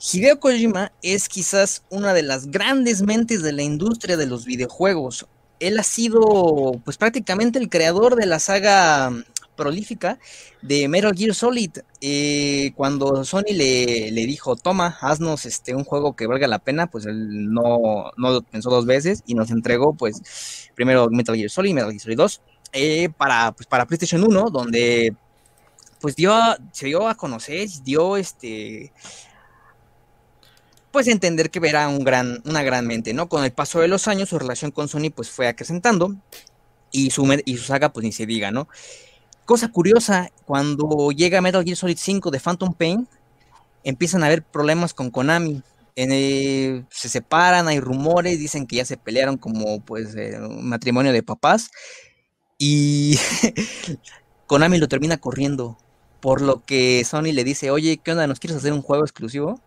Hideo Kojima es quizás una de las grandes mentes de la industria de los videojuegos. Él ha sido pues prácticamente el creador de la saga prolífica de Metal Gear Solid. Eh, cuando Sony le, dijo, toma, haznos este, un juego que valga la pena, pues él no, no pensó dos veces y nos entregó pues primero Metal Gear Solid, Metal Gear Solid 2, eh, para, pues, para PlayStation 1, donde pues dio, se dio a conocer, dio este pues entender que era un gran, una gran mente, ¿no? Con el paso de los años, su relación con Sony pues fue acrecentando y su, y su saga pues ni se diga, ¿no? Cosa curiosa, cuando llega Metal Gear Solid 5 de Phantom Pain, empiezan a haber problemas con Konami. se separan, hay rumores, dicen que ya se pelearon como pues eh, un matrimonio de papás y Konami lo termina corriendo, por lo que Sony le dice, oye, ¿qué onda? ¿Nos quieres hacer un juego exclusivo?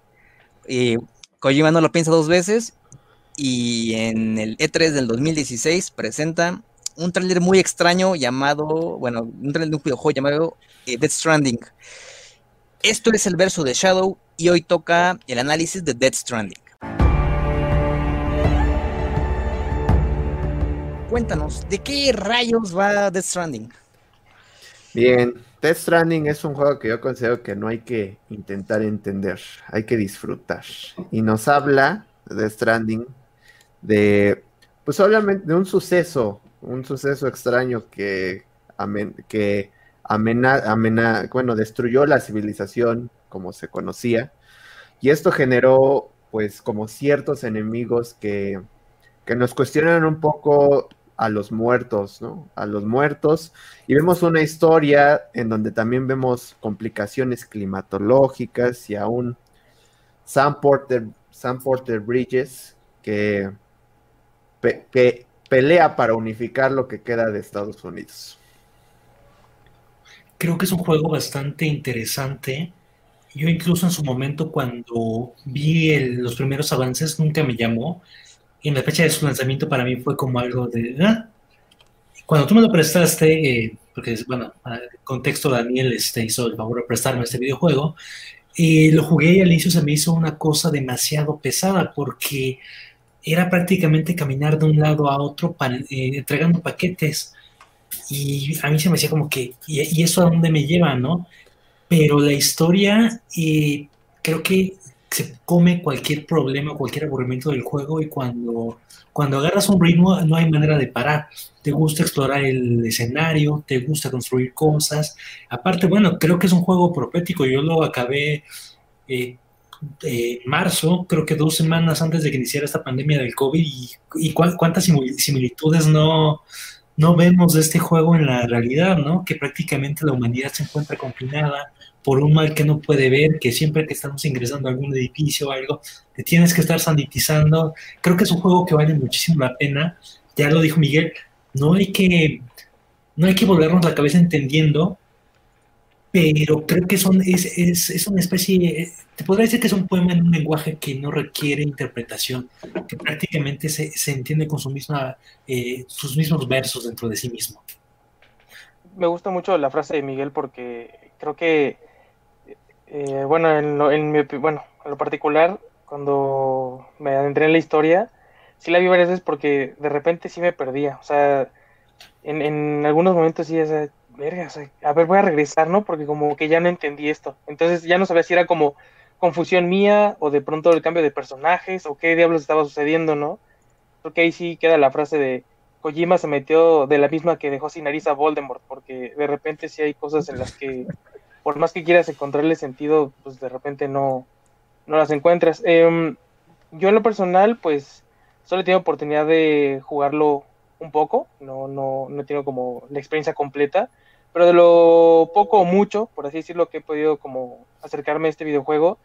Eh, Kojima no lo piensa dos veces y en el E3 del 2016 presenta un tráiler muy extraño llamado, bueno, un tráiler de un videojuego llamado eh, Dead Stranding. Esto es el verso de Shadow y hoy toca el análisis de Dead Stranding. Cuéntanos, ¿de qué rayos va Dead Stranding? Bien, Death Stranding es un juego que yo considero que no hay que intentar entender, hay que disfrutar. Y nos habla de Death Stranding de, pues obviamente, de un suceso, un suceso extraño que, que amena, bueno, destruyó la civilización como se conocía. Y esto generó, pues, como ciertos enemigos que, que nos cuestionan un poco a los muertos, ¿no? A los muertos. Y vemos una historia en donde también vemos complicaciones climatológicas y aún Sam Porter, Sam Porter Bridges, que, que pelea para unificar lo que queda de Estados Unidos. Creo que es un juego bastante interesante. Yo incluso en su momento cuando vi los primeros avances nunca me llamó y en la fecha de su lanzamiento para mí fue como algo de... ¿ah? Cuando tú me lo prestaste, eh, porque, bueno, contexto, Daniel este, hizo el favor de prestarme este videojuego, y lo jugué y al inicio se me hizo una cosa demasiado pesada porque era prácticamente caminar de un lado a otro eh, entregando paquetes. Y a mí se me hacía como que, ¿y, eso a dónde me lleva, no? Pero la historia, eh, creo que se come cualquier problema, cualquier aburrimiento del juego y cuando, cuando agarras un ritmo no hay manera de parar. Te gusta explorar el escenario, te gusta construir cosas. Aparte, bueno, creo que es un juego profético. Yo lo acabé eh, marzo, creo que dos semanas antes de que iniciara esta pandemia del COVID y, cuántas similitudes no, no vemos de este juego en la realidad, ¿no? Que prácticamente la humanidad se encuentra confinada por un mal que no puede ver, que siempre que estamos ingresando a algún edificio o algo, te tienes que estar sanitizando. Creo que es un juego que vale muchísimo la pena. Ya lo dijo Miguel, no hay que, no hay que volvernos la cabeza entendiendo, pero creo que es, es, es una especie, te podría decir que es un poema en un lenguaje que no requiere interpretación, que prácticamente se, se entiende con su misma, eh, sus mismos versos dentro de sí mismo. Me gusta mucho la frase de Miguel porque creo que eh, bueno, en lo, en mi, bueno, en lo particular, cuando me adentré en la historia, sí la vi varias veces porque de repente sí me perdía. O sea, en, en algunos momentos sí, o verga, a ver, voy a regresar, ¿no? Porque como que ya no entendí esto. Entonces ya no sabía si era como confusión mía o de pronto el cambio de personajes o qué diablos estaba sucediendo, ¿no? Porque ahí sí queda la frase de Kojima se metió de la misma que dejó sin nariz a Voldemort, porque de repente sí hay cosas en las que por más que quieras encontrarle sentido, pues de repente no, no las encuentras. Em, yo en lo personal, pues solo he tenido oportunidad de jugarlo un poco, no, no, no he tenido como la experiencia completa, pero de lo poco o mucho, por así decirlo, que he podido como acercarme a este videojuego,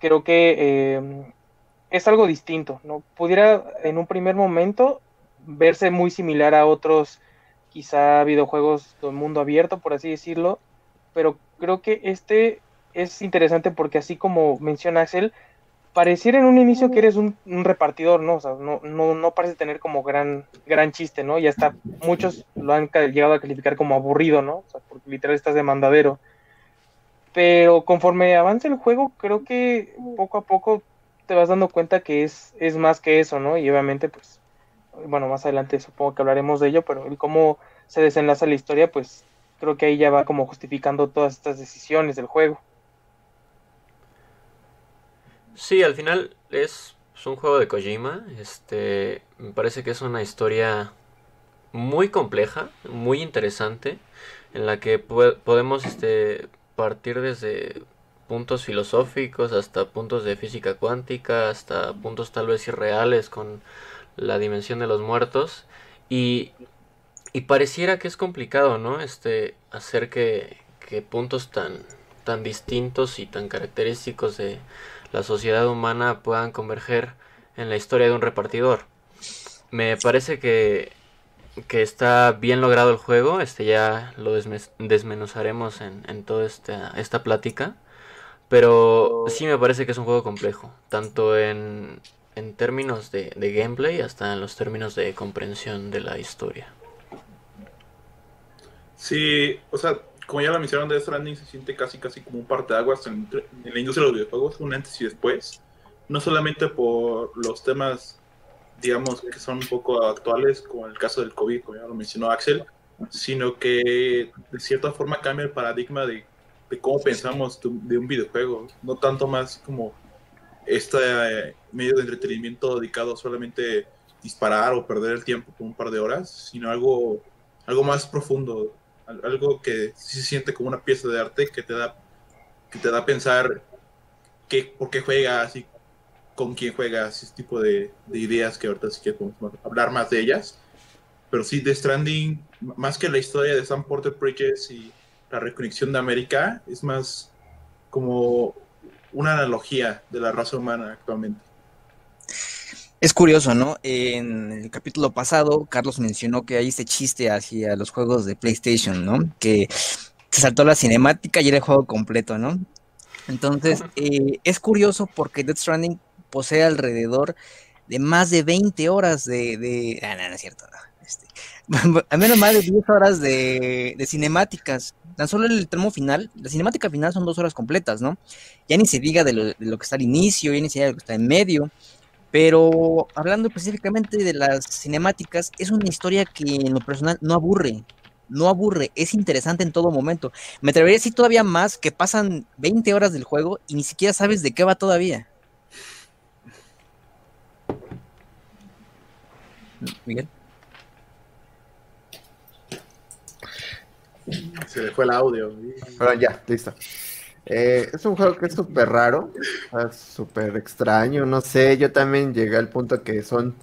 creo que em, es algo distinto, ¿no? Pudiera en un primer momento verse muy similar a otros quizá videojuegos del mundo abierto, por así decirlo, pero creo que este es interesante porque así como menciona Axel, pareciera en un inicio que eres un, repartidor, ¿no? O sea, no, no, no, parece tener como gran, gran chiste, ¿no? Y hasta muchos lo han llegado a calificar como aburrido, ¿no? O sea, porque literal estás de mandadero. pero conforme avanza el juego, creo que poco a poco te vas dando cuenta que es, es más que eso, ¿no? Y obviamente, pues, bueno, más adelante supongo que hablaremos de ello, pero el cómo se desenlaza la historia, pues creo que ahí ya va como justificando todas estas decisiones del juego. Sí, al final es, un juego de Kojima. Este, me parece que es una historia muy compleja, muy interesante, en la que podemos este, partir desde puntos filosóficos hasta puntos de física cuántica, hasta puntos tal vez irreales con la dimensión de los muertos. Y, y pareciera que es complicado, ¿no? Este, hacer que, puntos tan, tan distintos y tan característicos de la sociedad humana puedan converger en la historia de un repartidor. Me parece que, que está bien logrado el juego, este ya lo desmenuzaremos en, toda esta, plática, pero sí me parece que es un juego complejo, tanto en, en términos de gameplay hasta en los términos de comprensión de la historia. Sí, o sea, como ya lo mencionaron, Death Stranding se siente casi casi como un parteaguas en, en la industria de los videojuegos, un antes y después. No solamente por los temas, digamos, que son un poco actuales, como el caso del COVID, como ya lo mencionó Axel, sino que de cierta forma cambia el paradigma de, cómo pensamos de, un videojuego. No tanto más como este eh, medio de entretenimiento dedicado solamente a disparar o perder el tiempo por un par de horas, sino algo, algo más profundo, algo que sí se siente como una pieza de arte que te da, que te da a pensar qué, por qué juegas y con quién juegas, ese tipo de, de ideas que ahorita sí que podemos hablar más de ellas. Pero sí, The Stranding, más que la historia de Sam Porter Bridges y la reconexión de América, es más como una analogía de la raza humana actualmente. Es curioso, ¿no? En el capítulo pasado, Carlos mencionó que hay este chiste hacia los juegos de PlayStation, ¿no? Que se saltó la cinemática y era el juego completo, ¿no? Entonces, eh, es curioso porque Death Stranding posee alrededor de más de 20 horas de... de... Ah, no, no es cierto, no. Este, al menos más de 10 horas de, de cinemáticas. Tan solo el tramo final, la cinemática final son dos horas completas, ¿no? Ya ni se diga de lo, de lo que está al inicio, ya ni se diga de lo que está en medio. Pero hablando específicamente de las cinemáticas, es una historia que en lo personal no aburre, no aburre, es interesante en todo momento. Me atrevería a decir todavía más que pasan 20 horas del juego y ni siquiera sabes de qué va todavía. Miguel. Se le fue el audio. Bueno, ya, listo. Eh, es un juego que es súper raro, súper extraño, no sé, yo también llegué al punto que son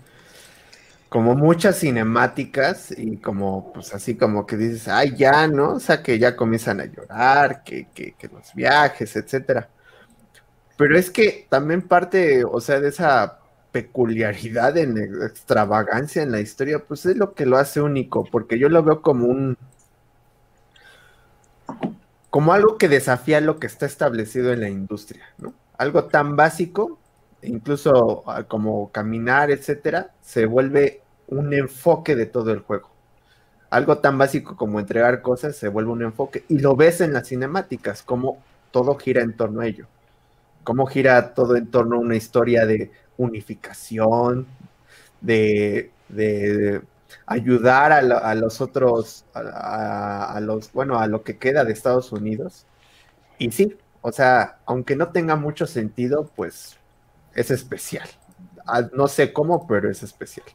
como muchas cinemáticas y como, pues así como que dices, ay, ya, ¿no? O sea, que ya comienzan a llorar, que, que, que los viajes, etcétera. Pero es que también parte, o sea, de esa peculiaridad en extravagancia en la historia, pues es lo que lo hace único, porque yo lo veo como un como algo que desafía lo que está establecido en la industria, ¿no? Algo tan básico, incluso ah, como caminar, etcétera, se vuelve un enfoque de todo el juego. Algo tan básico como entregar cosas se vuelve un enfoque y lo ves en las cinemáticas, como todo gira en torno a ello. Cómo gira todo en torno a una historia de unificación, de, de ayudar a, los otros, a, los, bueno, a lo que queda de Estados Unidos. Y sí, o sea, aunque no tenga mucho sentido, pues es especial. Ah, no sé cómo, pero es especial.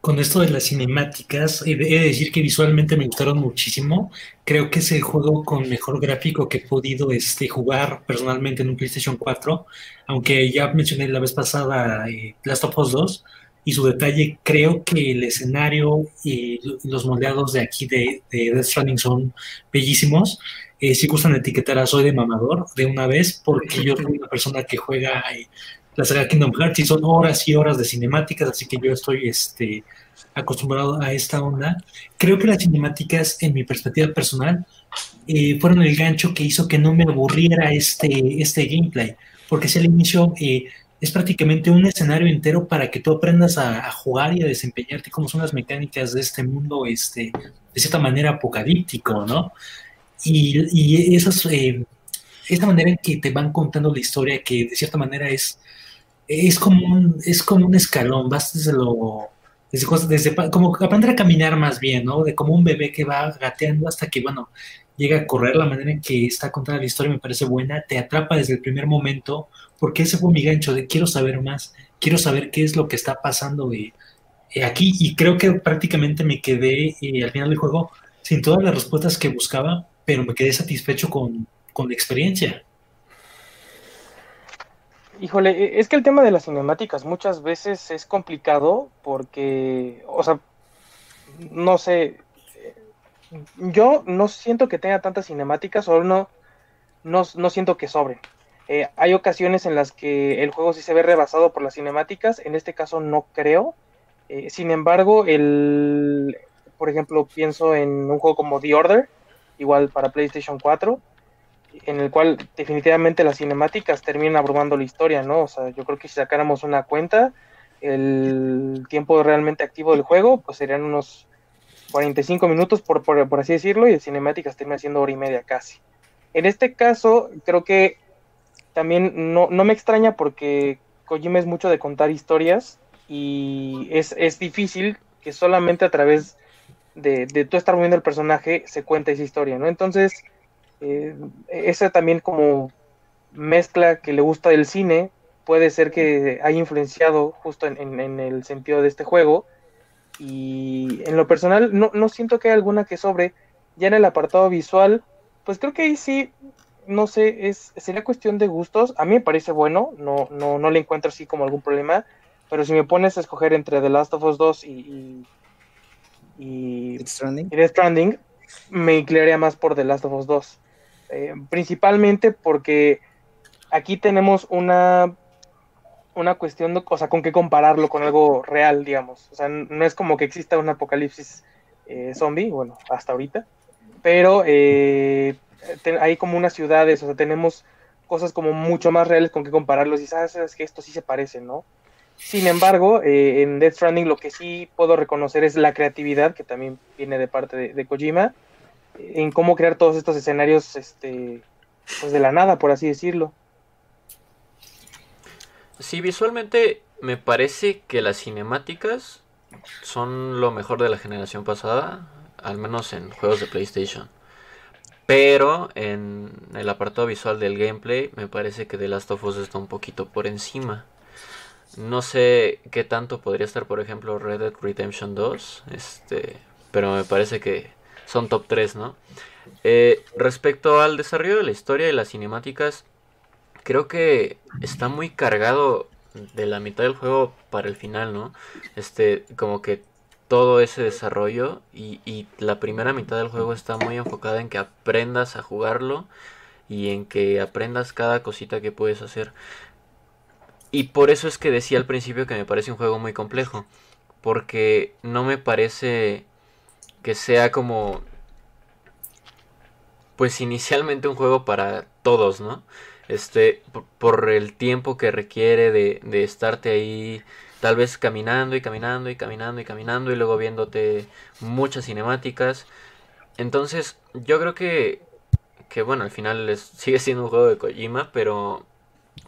Con esto de las cinemáticas, he de decir que visualmente me gustaron muchísimo. Creo que es el juego con mejor gráfico que he podido este, jugar personalmente en un PlayStation 4. Aunque ya mencioné la vez pasada eh, Last of Us 2, y su detalle. Creo que el escenario y los moldeados de aquí de, de Death Stranding son bellísimos. Eh, si gustan etiquetar a Soy de Mamador de una vez, porque yo soy una persona que juega eh, la saga Kingdom Hearts y son horas y horas de cinemáticas, así que yo estoy este, acostumbrado a esta onda. Creo que las cinemáticas, en mi perspectiva personal, eh, fueron el gancho que hizo que no me aburriera este, este gameplay, porque es el inicio es prácticamente un escenario entero para que tú aprendas a, jugar y a desempeñarte como son las mecánicas de este mundo, este, de cierta manera apocalíptico, ¿no? Y, y esas, eh, esa manera en que te van contando la historia, que de cierta manera es, es, como, un, es como un escalón, vas desde lo... Desde, desde como aprender a caminar más bien, ¿no? De como un bebé que va gateando hasta que, bueno, llega a correr, la manera en que está contada la historia me parece buena, te atrapa desde el primer momento, porque ese fue mi gancho de quiero saber más, quiero saber qué es lo que está pasando eh, eh, aquí, y creo que prácticamente me quedé eh, al final del juego sin todas las respuestas que buscaba, pero me quedé satisfecho con, la experiencia. Híjole, e- es que el tema de las cinemáticas muchas veces es complicado porque, o sea, no sé, yo no siento que tenga tantas cinemáticas o no, no, no siento que sobren. Eh, hay ocasiones en las que el juego sí se ve rebasado por las cinemáticas, en este caso no creo. Eh, sin embargo, el, por ejemplo, pienso en un juego como The Order, igual para PlayStation 4 en el cual definitivamente las cinemáticas terminan abrumando la historia, ¿no? O sea, yo creo que si sacáramos una cuenta, el tiempo realmente activo del juego, pues serían unos 45 minutos, por, por, por así decirlo, y de cinemáticas termina siendo hora y media casi. En este caso, creo que también no, no me extraña porque Kojima es mucho de contar historias y es, es difícil que solamente a través de, de tú estar moviendo el personaje se cuenta esa historia, ¿no? Entonces, eh, esa también como mezcla que le gusta del cine puede ser que haya influenciado justo en, en- en el sentido de este juego y en lo personal no, no siento que haya alguna que sobre ya en el apartado visual pues creo que ahí sí no sé es sería cuestión de gustos a mí me parece bueno no no no le encuentro así como algún problema pero si me pones a escoger entre The Last of Us 2 y, y, y Stranding. y Death Stranding, me inclinaría más por The Last of Us 2. Eh, principalmente porque aquí tenemos una, una cuestión, de, o sea, con qué compararlo con algo real, digamos. O sea, no es como que exista un apocalipsis eh, zombie, bueno, hasta ahorita, pero eh, hay como unas ciudades, o sea, tenemos cosas como mucho más reales con qué compararlos y sabes, sabes que esto sí se parece, ¿no? Sin embargo, eh, en Death Stranding lo que sí puedo reconocer es la creatividad, que también viene de parte de, de Kojima, en cómo crear todos estos escenarios este, pues de la nada, por así decirlo. Sí, visualmente me parece que las cinemáticas son lo mejor de la generación pasada, al menos en juegos de PlayStation. Pero en el apartado visual del gameplay me parece que The Last of Us está un poquito por encima. No sé qué tanto podría estar, por ejemplo, Red Dead Redemption 2, este, pero me parece que son top 3, ¿no? Eh, respecto al desarrollo de la historia y las cinemáticas, creo que está muy cargado de la mitad del juego para el final, ¿no? Este, como que todo ese desarrollo y, y la primera mitad del juego está muy enfocada en que aprendas a jugarlo y en que aprendas cada cosita que puedes hacer. Y por eso es que decía al principio que me parece un juego muy complejo, porque no me parece que sea como pues inicialmente un juego para todos, ¿no? Este, por, el tiempo que requiere de, de estarte ahí, tal vez caminando y caminando y caminando y caminando y luego viéndote muchas cinemáticas. Entonces, yo creo que, que bueno, al final sigue siendo un juego de Kojima, pero,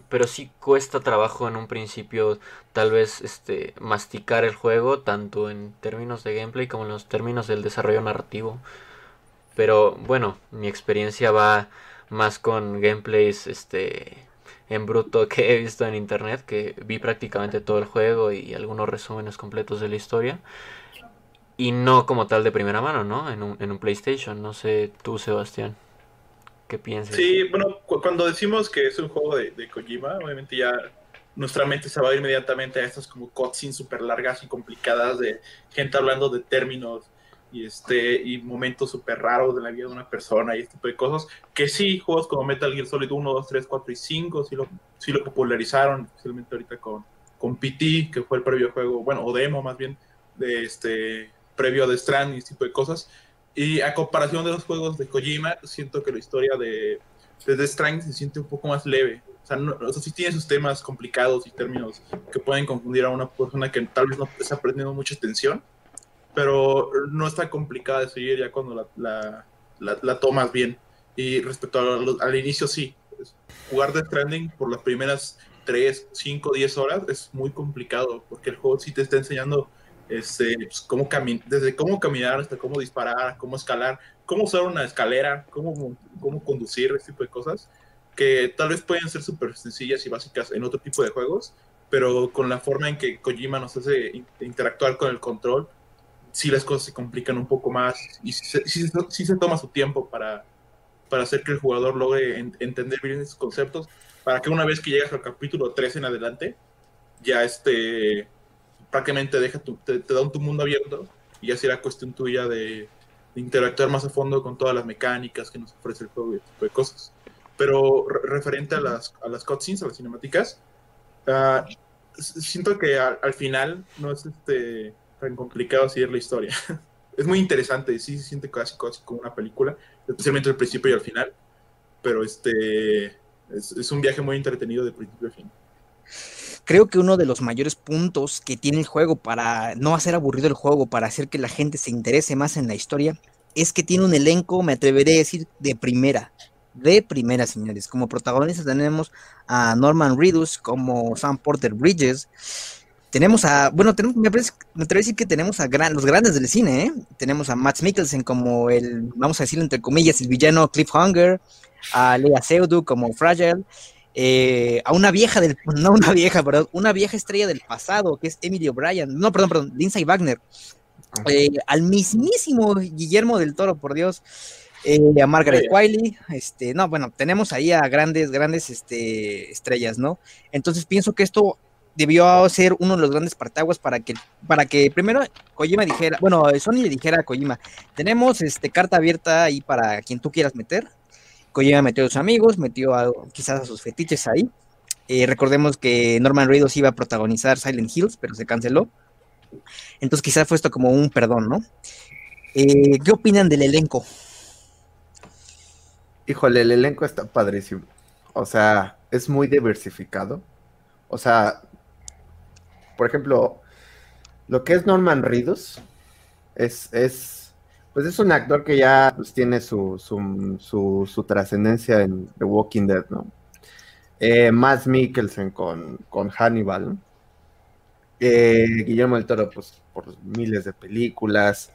pero sí cuesta trabajo en un principio tal vez este, masticar el juego, tanto en términos de gameplay como en los términos del desarrollo narrativo. Pero bueno, mi experiencia va más con gameplays este en bruto que he visto en internet, que vi prácticamente todo el juego y algunos resúmenes completos de la historia. Y no como tal de primera mano, ¿no? En un, en un PlayStation. No sé tú, Sebastián, ¿qué piensas? Sí, bueno, cu- cuando decimos que es un juego de, de Kojima, obviamente ya nuestra mente se va inmediatamente a estas como cutscenes súper largas y complicadas de gente hablando de términos y este y momentos súper raros de la vida de una persona y este tipo de cosas. Que sí, juegos como Metal Gear Solid 1, 2, 3, 4 y 5 sí lo, sí lo popularizaron, especialmente ahorita con, con PT, que fue el previo juego, bueno, o demo más bien, de este previo de Strand y este tipo de cosas. Y a comparación de los juegos de Kojima, siento que la historia de, de Death Stranding se siente un poco más leve. O sea, no, o sea, sí tiene sus temas complicados y términos que pueden confundir a una persona que tal vez no está aprendiendo mucha atención, pero no está complicada de seguir ya cuando la, la, la, tomas bien. Y respecto al inicio, sí, jugar Death Stranding por las primeras 3, 5, 10 horas es muy complicado, porque el juego sí te está enseñando este, pues, cómo desde cómo caminar hasta cómo disparar, cómo escalar, cómo usar una escalera, cómo, cómo conducir, ese tipo de cosas, que tal vez pueden ser súper sencillas y básicas en otro tipo de juegos, pero con la forma en que Kojima nos hace interactuar con el control, sí las cosas se complican un poco más y sí, sí se toma su tiempo para, para hacer que el jugador logre entender bien esos conceptos, para que una vez que llegas al capítulo 3 en adelante, ya este, prácticamente deja te, da un tu mundo abierto y ya será cuestión tuya de, interactuar más a fondo con todas las mecánicas que nos ofrece el juego y tipo de cosas. Pero referente a las, a las cutscenes, a las cinemáticas, uh, siento que al, final no es este, tan complicado seguir la historia. es muy interesante, sí se siente casi, casi como una película, especialmente al principio y al final, pero este es, es un viaje muy entretenido de principio a fin. Creo que uno de los mayores puntos que tiene el juego para no hacer aburrido el juego, para hacer que la gente se interese más en la historia, es que tiene un elenco, me atreveré a decir, de primera. De primera, señores. Como protagonistas tenemos a Norman Reedus, como Sam Porter Bridges, tenemos a, bueno, tenemos, me, parece, me atrevo a decir que tenemos a los grandes del cine, ¿eh? Tenemos a Matt Mikkelsen como el, vamos a decirlo entre comillas, el villano Cliffhanger, a Lea Seydoux como Fragile, eh, a una vieja del, no una vieja, perdón, una vieja estrella del pasado, que es Emily O'Brien, no, perdón, perdón, Lindsay Wagner, eh, al mismísimo Guillermo del Toro, por Dios, eh, a Margaret Wiley, este, no, bueno, tenemos ahí a grandes, grandes este, estrellas, ¿no? Entonces pienso que esto debió ser uno de los grandes partaguas para que, para que primero Kojima dijera, bueno, Sony le dijera a Kojima, tenemos este carta abierta ahí para quien tú quieras meter. Kojima metió a sus amigos, metió quizás a sus fetiches ahí. Eh, recordemos que Norman Reedus iba a protagonizar Silent Hills, pero se canceló. Entonces quizás fue esto como un perdón, ¿no? Eh, ¿Qué opinan del elenco? Híjole, el elenco está padrísimo. O sea, es muy diversificado. O sea, por ejemplo, lo que es Norman Reedus es, es, pues es un actor que ya pues, tiene su, su, trascendencia en The Walking Dead, ¿no? Eh, Mikkelsen con, con Hannibal, eh, Guillermo del Toro, pues por miles de películas.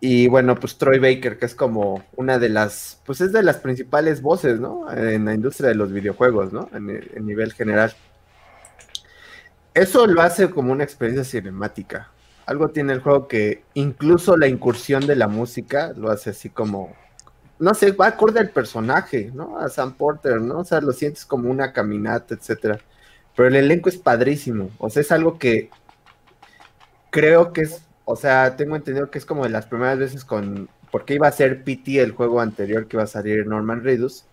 Y bueno, pues Troy Baker, que es como una de las, pues es de las principales voces, ¿no? En la industria de los videojuegos, ¿no? En, en nivel general eso lo hace como una experiencia cinemática. Algo tiene el juego que incluso la incursión de la música lo hace así como, no sé, va acorde al personaje, ¿no? A Sam Porter, ¿no? O sea, lo sientes como una caminata, etcétera. Pero el elenco es padrísimo. O sea, es algo que creo que es, o sea, tengo entendido que es como de las primeras veces con, porque iba a ser PT el juego anterior que iba a salir Norman Reedus.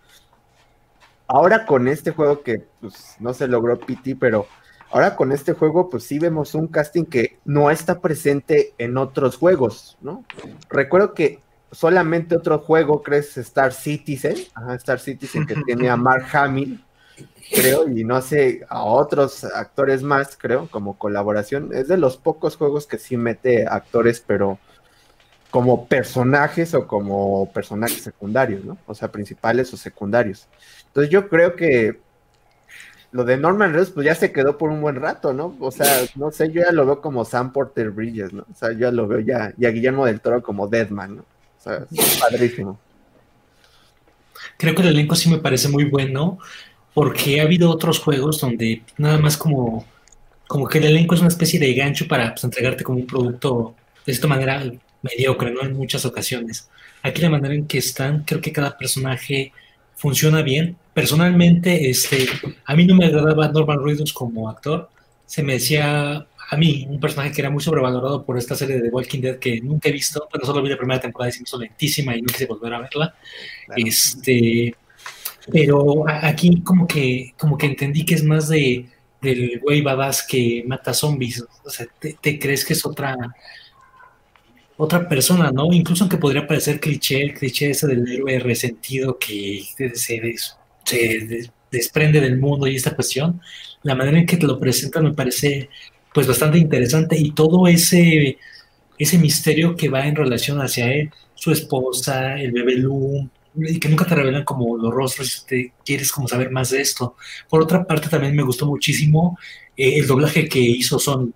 Ahora con este juego que pues no se logró PT, pero Ahora con este juego, pues sí vemos un casting que no está presente en otros juegos, ¿no? Recuerdo que solamente otro juego, crees, Star Citizen, ajá, Star Citizen que tiene a Mark Hamill, creo, y no sé, a otros actores más, creo, como colaboración. Es de los pocos juegos que sí mete actores, pero como personajes o como personajes secundarios, ¿no? O sea, principales o secundarios. Entonces yo creo que lo de Norman Reedus, pues ya se quedó por un buen rato, ¿no? O sea, no sé, yo ya lo veo como Sam Porter Bridges, ¿no? O sea, yo ya lo veo ya, y a Guillermo del Toro como Deadman, ¿no? O sea, padrísimo. Creo que el elenco sí me parece muy bueno, porque ha habido otros juegos donde nada más como, como que el elenco es una especie de gancho para pues, entregarte como un producto de esta manera mediocre, ¿no? En muchas ocasiones. Aquí la manera en que están, creo que cada personaje funciona bien. Personalmente, este, a mí no me agradaba Norman Reedus como actor. Se me decía a mí un personaje que era muy sobrevalorado por esta serie de The Walking Dead que nunca he visto, pero solo vi la primera temporada y se me hizo lentísima y no quise volver a verla. Este, pero aquí como que, como que entendí que es más de del güey badass que mata zombies. O sea, te crees que es otra, otra persona, ¿no? Incluso aunque podría parecer cliché, el cliché ese del héroe resentido que se, se, desprende del mundo y esta cuestión, la manera en que te lo presentan me parece pues bastante interesante y todo ese ese misterio que va en relación hacia él, su esposa, el bebé Lu, y que nunca te revelan como los rostros te quieres como saber más de esto. Por otra parte, también me gustó muchísimo eh, el doblaje que hizo Sony.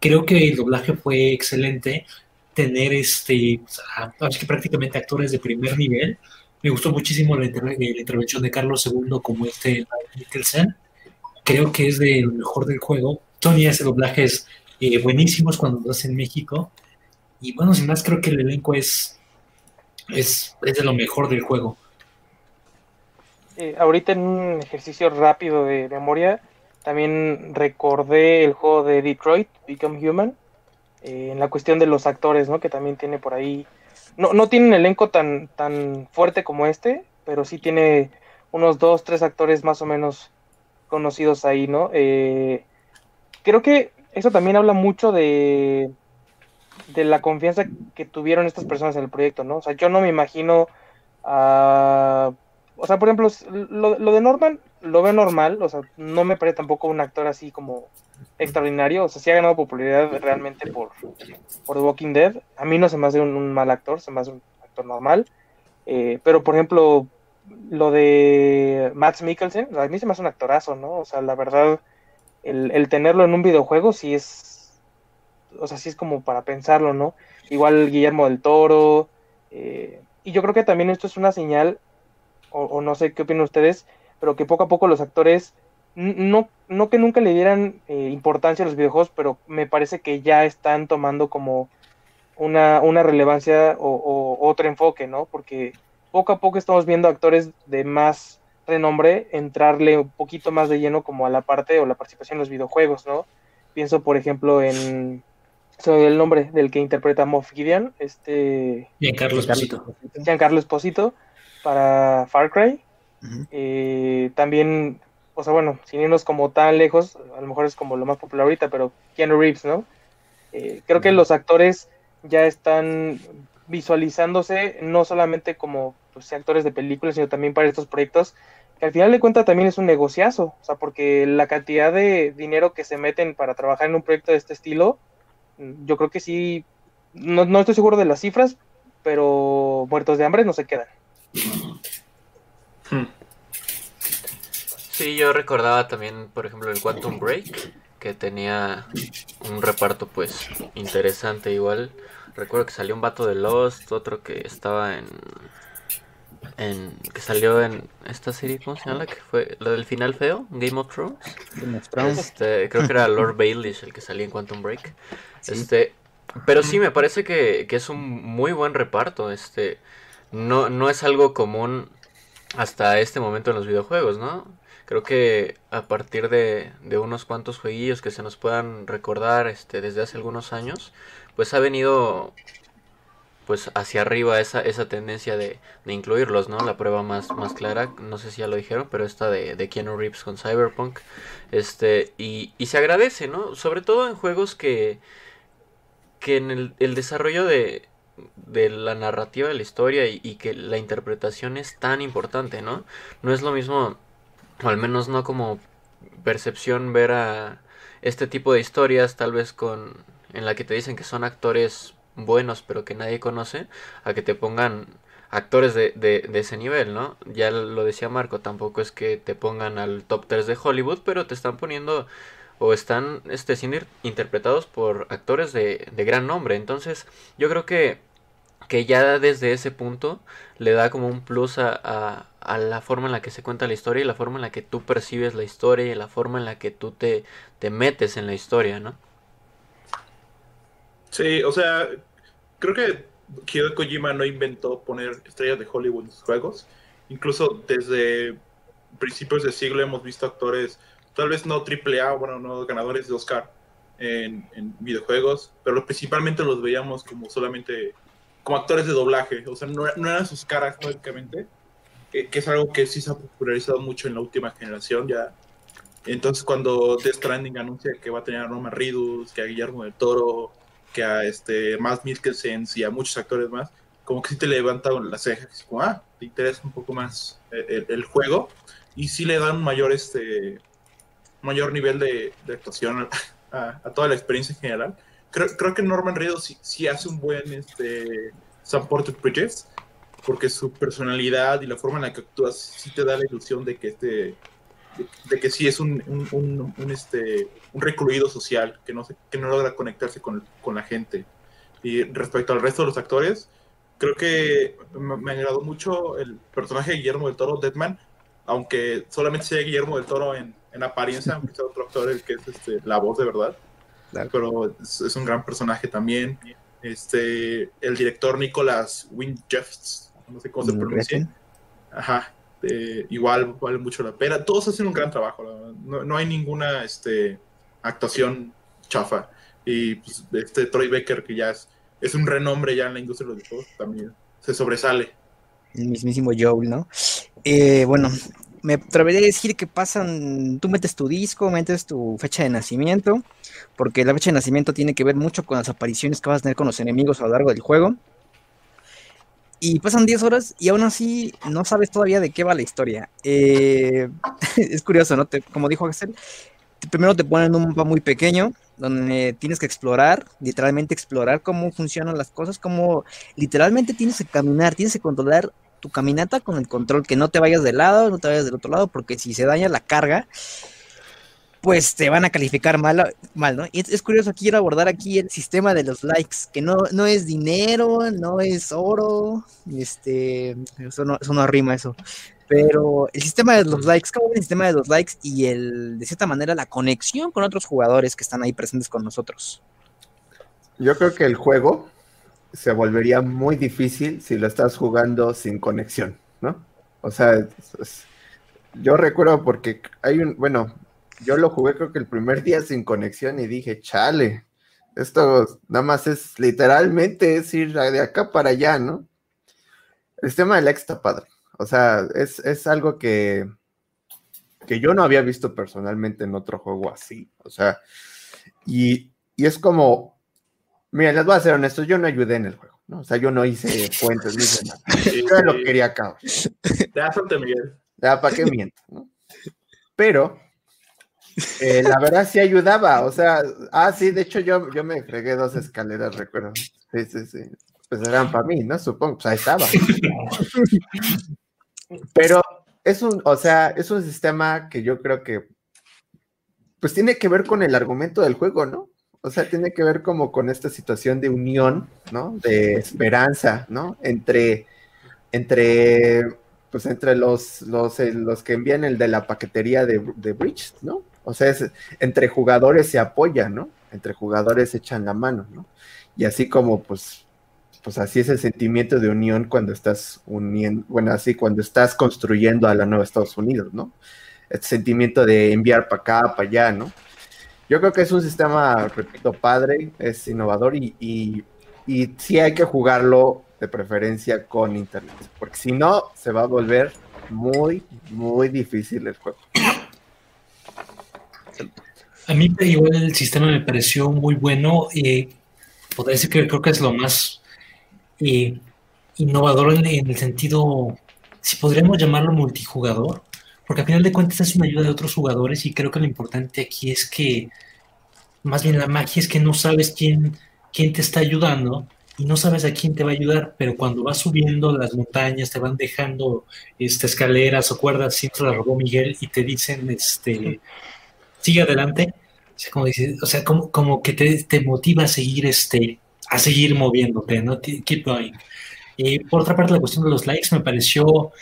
Creo que el doblaje fue excelente. Tener este, que prácticamente actores de primer nivel. Me gustó muchísimo la, intervención de Carlos II como este Mikkelsen. Creo que es de lo mejor del juego. Tony hace doblajes eh, buenísimos cuando lo hace en México. Y bueno, sin más, creo que el elenco es, es, de lo mejor del juego. Eh, ahorita en un ejercicio rápido de memoria, también recordé el juego de Detroit, Become Human, eh, en la cuestión de los actores, ¿no? Que también tiene por ahí. No, no tiene un elenco tan, tan fuerte como este, pero sí tiene unos dos, tres actores más o menos conocidos ahí, ¿no? Eh, creo que eso también habla mucho de, de la confianza que tuvieron estas personas en el proyecto, ¿no? O sea, yo no me imagino o sea, por ejemplo, lo, lo, de Norman lo veo normal, o sea, no me parece tampoco un actor así como extraordinario, o sea, sí ha ganado popularidad realmente por, por The Walking Dead. A mí no se me hace un, mal actor, se me hace un actor normal. Eh, pero, por ejemplo, lo de Matt Mikkelsen, a mí se me hace un actorazo, ¿no? O sea, la verdad, el, el tenerlo en un videojuego sí es, o sea, sí es como para pensarlo, ¿no? Igual Guillermo del Toro. Eh, y yo creo que también esto es una señal, o, o no sé qué opinan ustedes, pero que poco a poco los actores, no, no que nunca le dieran eh, importancia a los videojuegos, pero me parece que ya están tomando como una, una relevancia o, otro enfoque, ¿no? Porque poco a poco estamos viendo actores de más renombre entrarle un poquito más de lleno como a la parte o la participación en los videojuegos, ¿no? Pienso, por ejemplo, en soy el nombre del que interpreta Moff Gideon, este Giancarlo Esposito. Giancarlo Esposito para Far Cry. Eh, también, o sea, bueno, sin irnos como tan lejos, a lo mejor es como lo más popular ahorita, pero Keanu Reeves, ¿no? Eh, creo que los actores ya están visualizándose no solamente como pues, actores de películas, sino también para estos proyectos, que al final de cuentas también es un negociazo, o sea, porque la cantidad de dinero que se meten para trabajar en un proyecto de este estilo, yo creo que sí, no, no estoy seguro de las cifras, pero muertos de hambre no se quedan. Sí, yo recordaba también, por ejemplo, el Quantum Break, que tenía un reparto pues interesante igual. Recuerdo que salió un vato de Lost, otro que estaba en en que salió en esta serie, ¿cómo se llama? que fue la del final feo, Game of Thrones. Este, creo que era Lord Baelish el que salía en Quantum Break. Este, pero sí me parece que, que, es un muy buen reparto, este no no es algo común hasta este momento en los videojuegos, ¿no? Creo que a partir de, unos cuantos jueguillos que se nos puedan recordar este, desde hace algunos años, pues ha venido pues hacia arriba esa, esa tendencia de, incluirlos, ¿no? La prueba más, más clara, no sé si ya lo dijeron, pero esta de, de Keanu Reeves con Cyberpunk, este, y, y se agradece, ¿no? Sobre todo en juegos que, que en el, el desarrollo de, de la narrativa de la historia y, que la interpretación es tan importante, ¿no? No es lo mismo, o al menos no como percepción ver a este tipo de historias, tal vez con en la que te dicen que son actores buenos pero que nadie conoce, a que te pongan actores de, de, ese nivel, ¿no? Ya lo decía Marco, tampoco es que te pongan al top 3 de Hollywood, pero te están poniendo o están este, siendo interpretados por actores de, de gran nombre. Entonces, yo creo que que ya desde ese punto le da como un plus a, a, la forma en la que se cuenta la historia y la forma en la que tú percibes la historia y la forma en la que tú te, te metes en la historia, ¿no? Sí, o sea, creo que Hideo Kojima no inventó poner estrellas de Hollywood en sus juegos. Incluso desde principios de siglo hemos visto actores, tal vez no triple A, bueno, no ganadores de Oscar en, en videojuegos, pero principalmente los veíamos como solamente como actores de doblaje, o sea, no, eran sus caras prácticamente, que, es algo que sí se ha popularizado mucho en la última generación ya. Entonces cuando Death Stranding anuncia que va a tener a Norman Reedus, que a Guillermo del Toro, que a este más Mikkelsen y a muchos actores más, como que sí te levanta las cejas, como, ah, te interesa un poco más el, juego, y sí le dan un mayor, este, mayor nivel de, actuación a, a, toda la experiencia en general. creo, creo que Norman Reedus sí, sí hace un buen este, Porter Bridges, porque su personalidad y la forma en la que actúas sí te da la ilusión de que este de, de que sí es un, un, un- un, este un recluido social que no se- que no logra conectarse con, con la gente. Y respecto al resto de los actores creo que me, me agradó mucho el personaje de Guillermo del Toro Deadman aunque solamente sea Guillermo del Toro en, en apariencia aunque sea otro actor el que es este, la voz de verdad. Pero es, es un gran personaje también. Este el director Nicholas Winchefs no sé cómo se pronuncia Ajá, eh, igual vale mucho la pena. Todos hacen un gran trabajo, no, no hay ninguna este, actuación chafa. Y pues, este Troy Becker, que ya es, es un renombre ya en la industria de los videojuegos, también se sobresale. el mismísimo Joel, ¿no? Eh, bueno, me atrevería a decir que pasan, tú metes tu disco, metes tu fecha de nacimiento, porque la fecha de nacimiento tiene que ver mucho con las apariciones que vas a tener con los enemigos a lo largo del juego. Y pasan 10 horas y aún así no sabes todavía de qué va la historia. Eh, es curioso, ¿no? Como dijo Axel, primero te ponen un mapa muy pequeño donde tienes que explorar, literalmente explorar cómo funcionan las cosas, cómo literalmente tienes que caminar, tienes que controlar tu caminata con el control, que no te vayas de lado, no te vayas del otro lado, porque si se daña la carga, pues te van a calificar mal, mal ¿no? Y es, es curioso, quiero abordar aquí el sistema de los likes, que no, no es dinero, no es oro, este, eso no, eso no rima eso, pero el sistema de los likes, ¿cómo ven el sistema de los likes y el, de cierta manera, la conexión con otros jugadores que están ahí presentes con nosotros? Yo creo que el juego se volvería muy difícil si lo estás jugando sin conexión, ¿no? O sea, es- es- yo recuerdo porque hay un, bueno, yo lo jugué creo que el primer día sin conexión y dije, chale, esto nada más es literalmente es ir de acá para allá, ¿no? El sistema del like está padre. O sea, es, es algo que, que yo no había visto personalmente en otro juego así. O sea, y, y es como, mira, les voy a ser honestos, yo no ayudé en el juego, ¿no? O sea, yo no hice puentes, no hice nada. Yo lo quería acá. Ya Miguel. Ya, ¿para qué miento? no? Pero eh, la verdad sí ayudaba, o sea, ah, sí, de hecho yo, yo me fregué dos escaleras, recuerdo. Sí, sí, sí. Pues eran para mí, ¿no? Supongo, pues ahí estaba. Pero es un, o sea, es un sistema que yo creo que, pues tiene que ver con el argumento del juego, ¿no? O sea, tiene que ver como con esta situación de unión, ¿no? De esperanza, ¿no? Entre, entre, pues entre los, los, eh, los que envían el de la paquetería de, de Bridge, ¿no? O sea, es, entre jugadores se apoyan, ¿no? Entre jugadores se echan la mano, ¿no? Y así como, pues, pues así es el sentimiento de unión cuando estás uniendo, bueno, así cuando estás construyendo a la nueva Estados Unidos, ¿no? Este sentimiento de enviar para acá, para allá, ¿no? Yo creo que es un sistema, repito, padre, es innovador y, y, y sí hay que jugarlo de preferencia con internet, porque si no, se va a volver muy, muy difícil el juego. A mí igual el sistema me pareció muy bueno. Eh, podría decir que creo que es lo más eh, innovador en, el sentido, si podríamos llamarlo multijugador, porque al final de cuentas es una ayuda de otros jugadores y creo que lo importante aquí es que, más bien la magia es que no sabes quién, quién te está ayudando y no sabes a quién te va a ayudar, pero cuando vas subiendo las montañas, te van dejando este, escaleras o cuerdas, siempre la robó Miguel y te dicen, este, sigue adelante, o sea, como, dice, o sea, como, como que te, te, motiva a seguir, este, a seguir moviéndote, ¿no? Keep going. Y por otra parte, la cuestión de los likes me pareció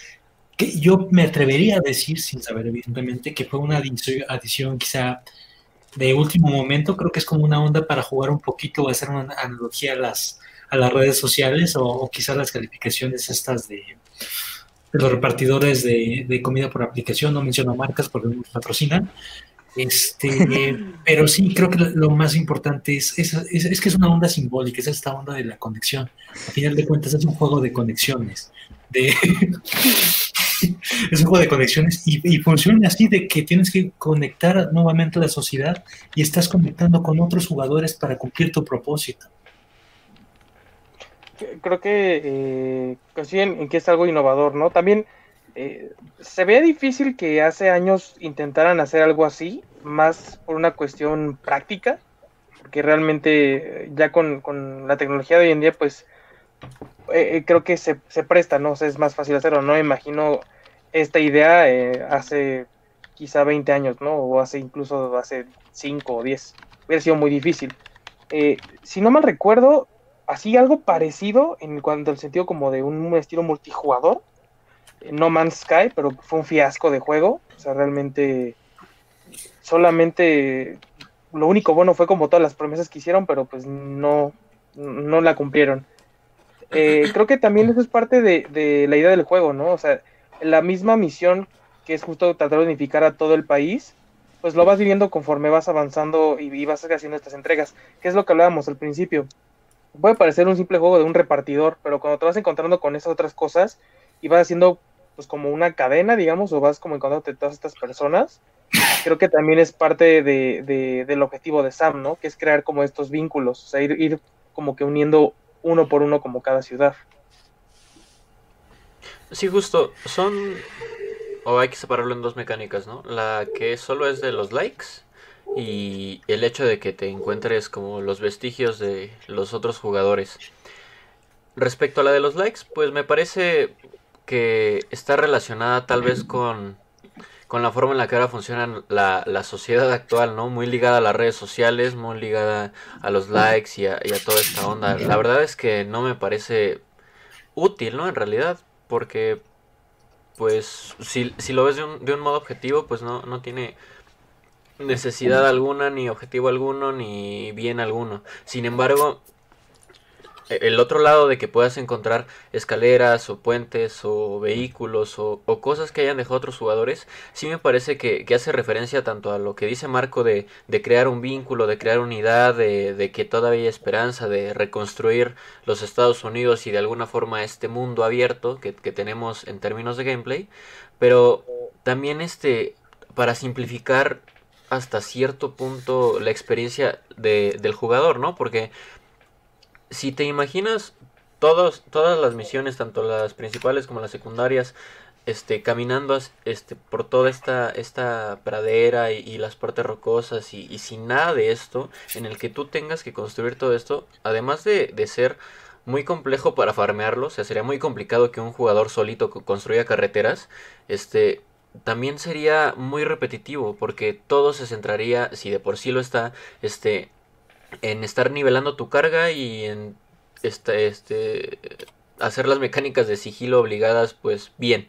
que yo me atrevería a decir, sin saber evidentemente, que fue una adición, quizá de último momento, creo que es como una onda para jugar un poquito o hacer una analogía a las, a las redes sociales o, o quizá las calificaciones estas de, de los repartidores de, de, comida por aplicación, no menciono marcas porque no nos patrocinan, este, pero sí, creo que lo más importante es, es, es, que es una onda simbólica, es esta onda de la conexión. A final de cuentas es un juego de conexiones. De es un juego de conexiones y, funciona así de que tienes que conectar nuevamente a la sociedad y estás conectando con otros jugadores para cumplir tu propósito. Creo que eh, en que es algo innovador, ¿no? También eh, se ve difícil que hace años intentaran hacer algo así, más por una cuestión práctica, porque realmente ya con, con la tecnología de hoy en día, pues eh, eh, creo que se, se, presta, ¿no? O es más fácil hacerlo, ¿no? Imagino esta idea eh, hace quizá 20 años, ¿no? O hace incluso hace 5 o 10. Hubiera sido muy difícil. Eh, si no mal recuerdo, así algo parecido en cuanto al sentido como de un estilo multijugador. No Man's Sky, pero fue un fiasco de juego. O sea, realmente solamente lo único bueno fue como todas las promesas que hicieron, pero pues no, no la cumplieron. Eh, creo que también eso es parte de, de, la idea del juego, ¿no? O sea, la misma misión que es justo tratar de unificar a todo el país, pues lo vas viviendo conforme vas avanzando y, y vas haciendo estas entregas, que es lo que hablábamos al principio. Puede parecer un simple juego de un repartidor, pero cuando te vas encontrando con esas otras cosas y vas haciendo pues como una cadena, digamos, o vas como encontrándote todas estas personas, creo que también es parte de, de, del objetivo de Sam, ¿no? Que es crear como estos vínculos, o sea, ir, ir como que uniendo uno por uno como cada ciudad. Sí, justo, son, o hay que separarlo en dos mecánicas, ¿no? La que solo es de los likes y el hecho de que te encuentres como los vestigios de los otros jugadores. Respecto a la de los likes, pues me parece que está relacionada tal vez con, con la forma en la que ahora funciona la, la, sociedad actual, ¿no? Muy ligada a las redes sociales, muy ligada a los likes y a, y a, toda esta onda. La verdad es que no me parece útil, ¿no? En realidad, porque, pues, si, si lo ves de un, de un modo objetivo, pues no, no tiene necesidad alguna, ni objetivo alguno, ni bien alguno. Sin embargo, el otro lado de que puedas encontrar escaleras o puentes o vehículos o, cosas que hayan dejado otros jugadores, sí me parece que, que, hace referencia tanto a lo que dice Marco de, de crear un vínculo, de crear unidad, de, de, que todavía hay esperanza, de reconstruir los Estados Unidos y de alguna forma este mundo abierto que, que tenemos en términos de gameplay, pero también este, para simplificar hasta cierto punto la experiencia de, del jugador, ¿no? Porque si te imaginas todos, todas las misiones, tanto las principales como las secundarias, este, caminando este, por toda esta, esta pradera y, las partes rocosas y, y, sin nada de esto, en el que tú tengas que construir todo esto, además de, de ser muy complejo para farmearlo, o sea, sería muy complicado que un jugador solito construya carreteras, este, también sería muy repetitivo, porque todo se centraría, si de por sí lo está, este, en estar nivelando tu carga y en este, este hacer las mecánicas de sigilo obligadas pues bien.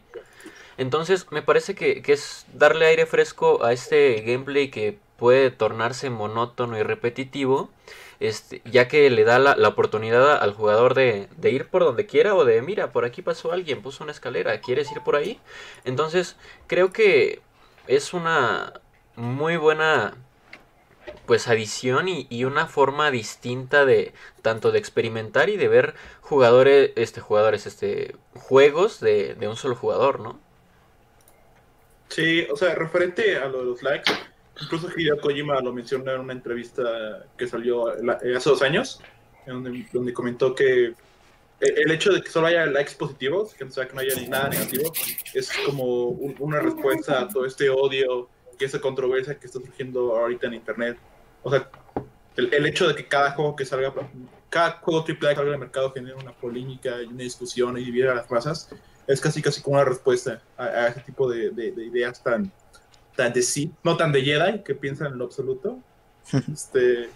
Entonces me parece que, que, es darle aire fresco a este gameplay que puede tornarse monótono y repetitivo, este, ya que le da la, la oportunidad al jugador de, de, ir por donde quiera o de, mira, por aquí pasó alguien, puso una escalera, ¿quieres ir por ahí? Entonces creo que es una muy buena pues adición y, una forma distinta de tanto de experimentar y de ver jugadores este jugadores este juegos de, de, un solo jugador no sí o sea referente a lo de los likes incluso Hideo Kojima lo mencionó en una entrevista que salió hace dos años donde, donde comentó que el hecho de que solo haya likes positivos que sea, que no haya nada negativo es como un, una respuesta a todo este odio y esa controversia que está surgiendo ahorita en internet. O sea, el, el, hecho de que cada juego que salga, cada juego AAA que salga al mercado genere una polémica y una discusión y divide a las masas, es casi casi como una respuesta a, a ese tipo de, de, de, ideas tan, tan de sí, no tan de Jedi, que piensan en lo absoluto. este,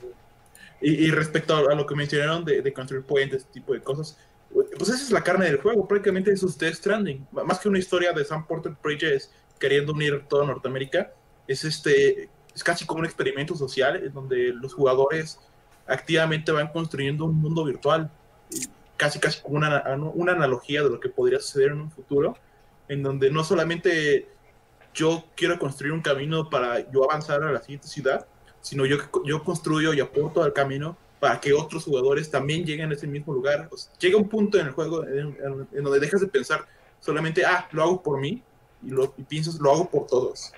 y, y, respecto a, lo que mencionaron de, de construir puentes, este tipo de cosas, pues esa es la carne del juego, prácticamente eso es Death Stranding. Más que una historia de Sam Porter Bridges queriendo unir toda Norteamérica, es este es casi como un experimento social en donde los jugadores activamente van construyendo un mundo virtual casi casi como una, una analogía de lo que podría suceder en un futuro en donde no solamente yo quiero construir un camino para yo avanzar a la siguiente ciudad sino yo, yo construyo y aporto al camino para que otros jugadores también lleguen a ese mismo lugar. Llega un punto en el juego en, donde dejas de pensar solamente, ah, lo hago por mí, y, lo, y piensas, lo hago por todos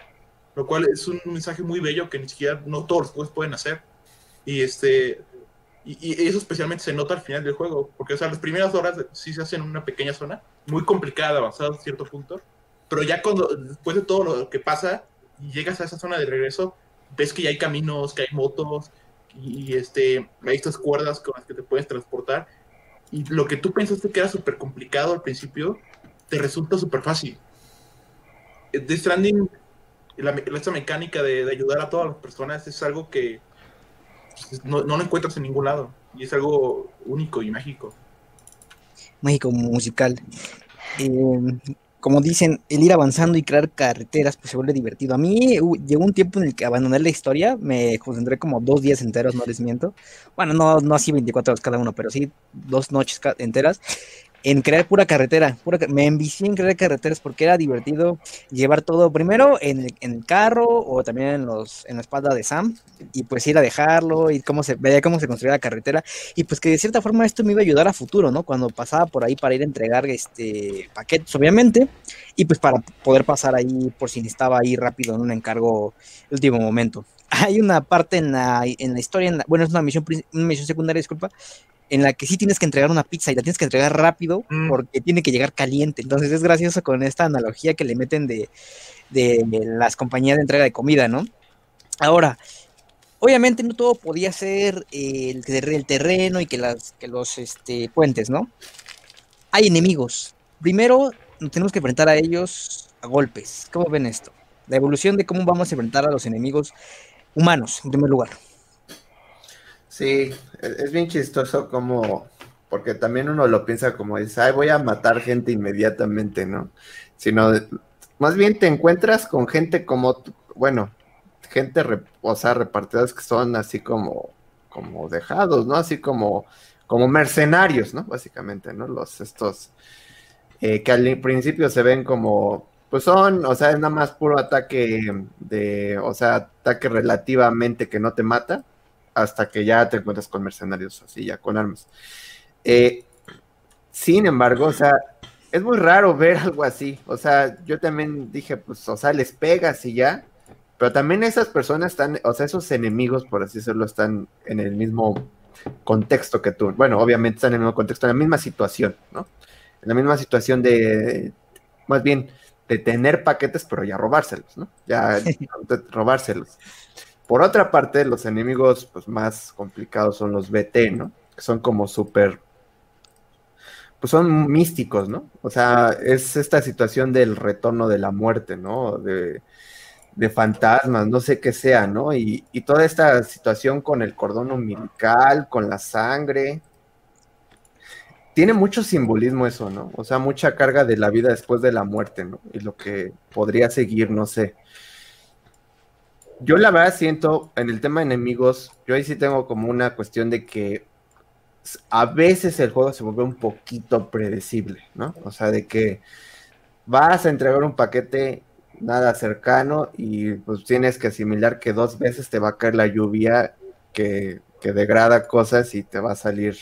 lo cual es un mensaje muy bello que ni siquiera no todos los juegos pueden hacer. Y este y, y, eso especialmente se nota al final del juego, porque o sea, las primeras horas sí se hacen en una pequeña zona, muy complicada, avanzada a cierto punto, pero ya cuando después de todo lo que pasa y llegas a esa zona de regreso, ves que ya hay caminos, que hay motos, y, este, hay estas cuerdas con las que te puedes transportar. Y lo que tú pensaste que era súper complicado al principio, te resulta súper fácil. The Stranding, la, esta mecánica de, ayudar a todas las personas es algo que pues, no, lo encuentras en ningún lado. Y es algo único y mágico. Mágico musical. Eh, como dicen, el ir avanzando y crear carreteras, pues se vuelve divertido. A mí llegó un tiempo en el que abandoné la historia, me concentré como dos días enteros, no les miento. Bueno, no, no así 24 horas cada uno, pero sí dos noches enteras en crear pura carretera. me envicié en crear carreteras porque era divertido llevar todo primero en el, carro o también en, los, en la espalda de Sam y pues ir a dejarlo y cómo se veía cómo se construía la carretera y pues que de cierta forma esto me iba a ayudar a futuro, ¿no? Cuando pasaba por ahí para ir a entregar este paquetes, obviamente, y pues para poder pasar ahí por si necesitaba ir rápido en un encargo último momento. Hay una parte en la, en la historia, bueno, es una misión, una misión secundaria, disculpa, en la que sí tienes que entregar una pizza y la tienes que entregar rápido mm. porque tiene que llegar caliente. Entonces es gracioso con esta analogía que le meten de, las compañías de entrega de comida, ¿no? Ahora, obviamente no todo podía ser el, el terreno y que, las, que los este, puentes, ¿no? Hay enemigos. Primero tenemos que enfrentar a ellos a golpes. ¿Cómo ven esto? La evolución de cómo vamos a enfrentar a los enemigos humanos, en primer lugar. Sí, es bien chistoso como, porque también uno lo piensa como dice, ay, voy a matar gente inmediatamente, ¿no? Sino, más bien te encuentras con gente como, bueno, gente, o sea, repartidas que son así como, como dejados, ¿no? Así como, como mercenarios, ¿no? Básicamente, ¿no? Los, estos, eh, que al principio se ven como, pues son, o sea, es nada más puro ataque de, o sea, ataque relativamente que no te mata hasta que ya te encuentras con mercenarios así, ya con armas. Eh, sin embargo, o sea, es muy raro ver algo así. O sea, yo también dije, pues, o sea, les pegas y ya. Pero también esas personas están, o sea, esos enemigos, por así decirlo, están en el mismo contexto que tú. Bueno, obviamente están en el mismo contexto, en la misma situación, ¿no? En la misma situación de, más bien, de tener paquetes, pero ya robárselos, ¿no? Ya robárselos. Por otra parte, los enemigos pues, más complicados son los BT, ¿no? Que son como súper... Pues son místicos, ¿no? O sea, es esta situación del retorno de la muerte, ¿no? De, fantasmas, no sé qué sea, ¿no? Y, y, toda esta situación con el cordón umbilical, con la sangre. Tiene mucho simbolismo eso, ¿no? O sea, mucha carga de la vida después de la muerte, ¿no? Y lo que podría seguir, no sé. Yo la verdad siento en el tema de enemigos, yo ahí sí tengo como una cuestión de que a veces el juego se vuelve un poquito predecible, ¿no? O sea, de que vas a entregar un paquete nada cercano y pues tienes que asimilar que dos veces te va a caer la lluvia que, degrada cosas y te va a salir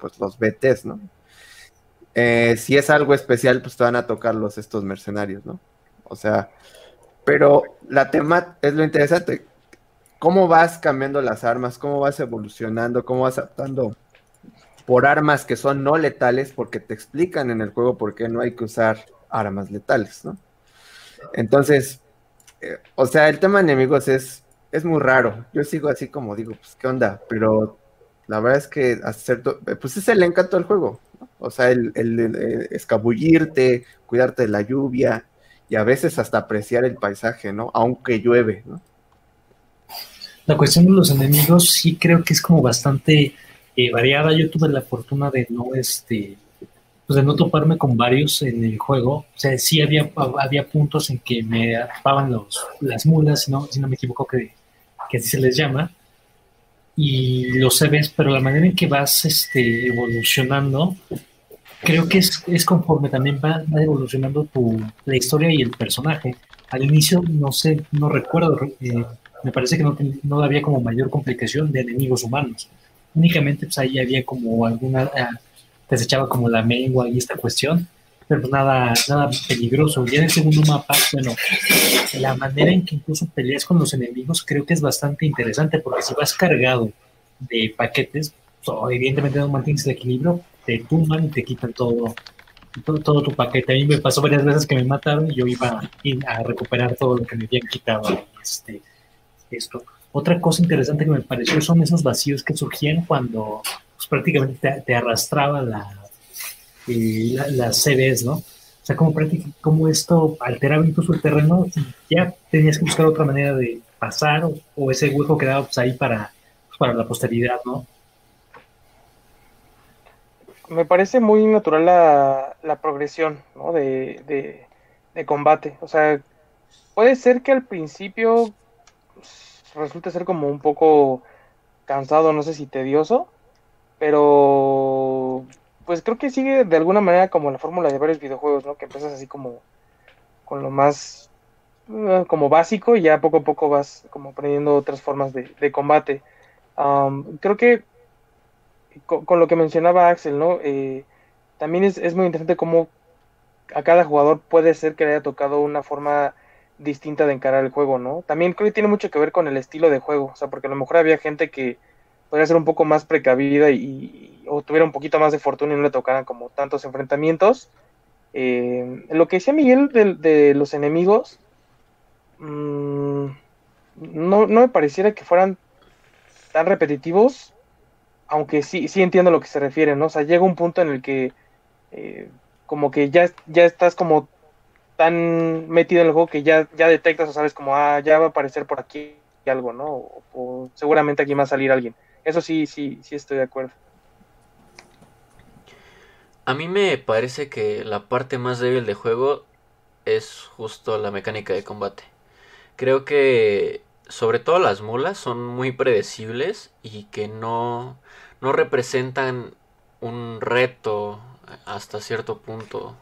pues los BTs, ¿no? Eh, si es algo especial, pues te van a tocar los estos mercenarios, ¿no? O sea, pero la tema es lo interesante. ¿Cómo vas cambiando las armas? ¿Cómo vas evolucionando? ¿Cómo vas adaptando por armas que son no letales? Porque te explican en el juego por qué no hay que usar armas letales, ¿no? Entonces, eh, o sea, el tema de enemigos es, es muy raro. Yo sigo así como digo, pues, ¿qué onda? Pero la verdad es que hacer, pues es el encanto del juego. O sea, el, el, escabullirte, cuidarte de la lluvia, y a veces hasta apreciar el paisaje, ¿no? Aunque llueve, ¿no? La cuestión de los enemigos sí creo que es como bastante eh, variada. Yo tuve la fortuna de no, este, pues de no toparme con varios en el juego. O sea, sí había, había puntos en que me atrapaban los, las mulas, ¿no? si no me equivoco que, que así se les llama. Y lo sabes, pero la manera en que vas este, evolucionando creo que es, es conforme también va, evolucionando tu, la historia y el personaje. Al inicio, no sé, no recuerdo, eh, me parece que no, no, había como mayor complicación de enemigos humanos. Únicamente pues ahí había como alguna, uh, desechaba como la mengua y esta cuestión, pero pues, nada, nada peligroso. Ya en el segundo mapa, bueno, la manera en que incluso peleas con los enemigos creo que es bastante interesante, porque si vas cargado de paquetes, pues, evidentemente no mantienes el equilibrio, te tumban y te quitan todo, todo, tu paquete. A mí me pasó varias veces que me mataron y yo iba a, recuperar todo lo que me habían quitado. Este, esto. Otra cosa interesante que me pareció son esos vacíos que surgían cuando pues, prácticamente te, arrastraba la, la, las CDs, ¿no? O sea, como, como esto alteraba incluso el terreno ya tenías que buscar otra manera de pasar o, ese hueco quedaba pues, ahí para, pues, para la posteridad, ¿no? Me parece muy natural la, la progresión ¿no? de, de, combate. O sea, puede ser que al principio resulte ser como un poco cansado, no sé si tedioso, pero pues creo que sigue de alguna manera como la fórmula de varios videojuegos, ¿no? Que empiezas así como con lo más eh, como básico y ya poco a poco vas como aprendiendo otras formas de, combate. creo que con, lo que mencionaba Axel, ¿no? Eh, también es, es, muy interesante cómo a cada jugador puede ser que le haya tocado una forma distinta de encarar el juego, ¿no? También creo que tiene mucho que ver con el estilo de juego, o sea, porque a lo mejor había gente que podría ser un poco más precavida y, o tuviera un poquito más de fortuna y no le tocaran como tantos enfrentamientos. Eh, lo que decía Miguel de, los enemigos, mm, no, me pareciera que fueran tan repetitivos, aunque sí, sí entiendo a lo que se refiere, ¿no? O sea, llega un punto en el que eh, como que ya, ya estás como tan metido en el juego que ya, ya detectas o sabes como, ah, ya va a aparecer por aquí algo, ¿no? o seguramente aquí va a salir alguien. Eso sí, sí, sí estoy de acuerdo. A mí me parece que la parte más débil del juego es justo la mecánica de combate. Creo que sobre todo las mulas son muy predecibles y que no, no representan un reto hasta cierto punto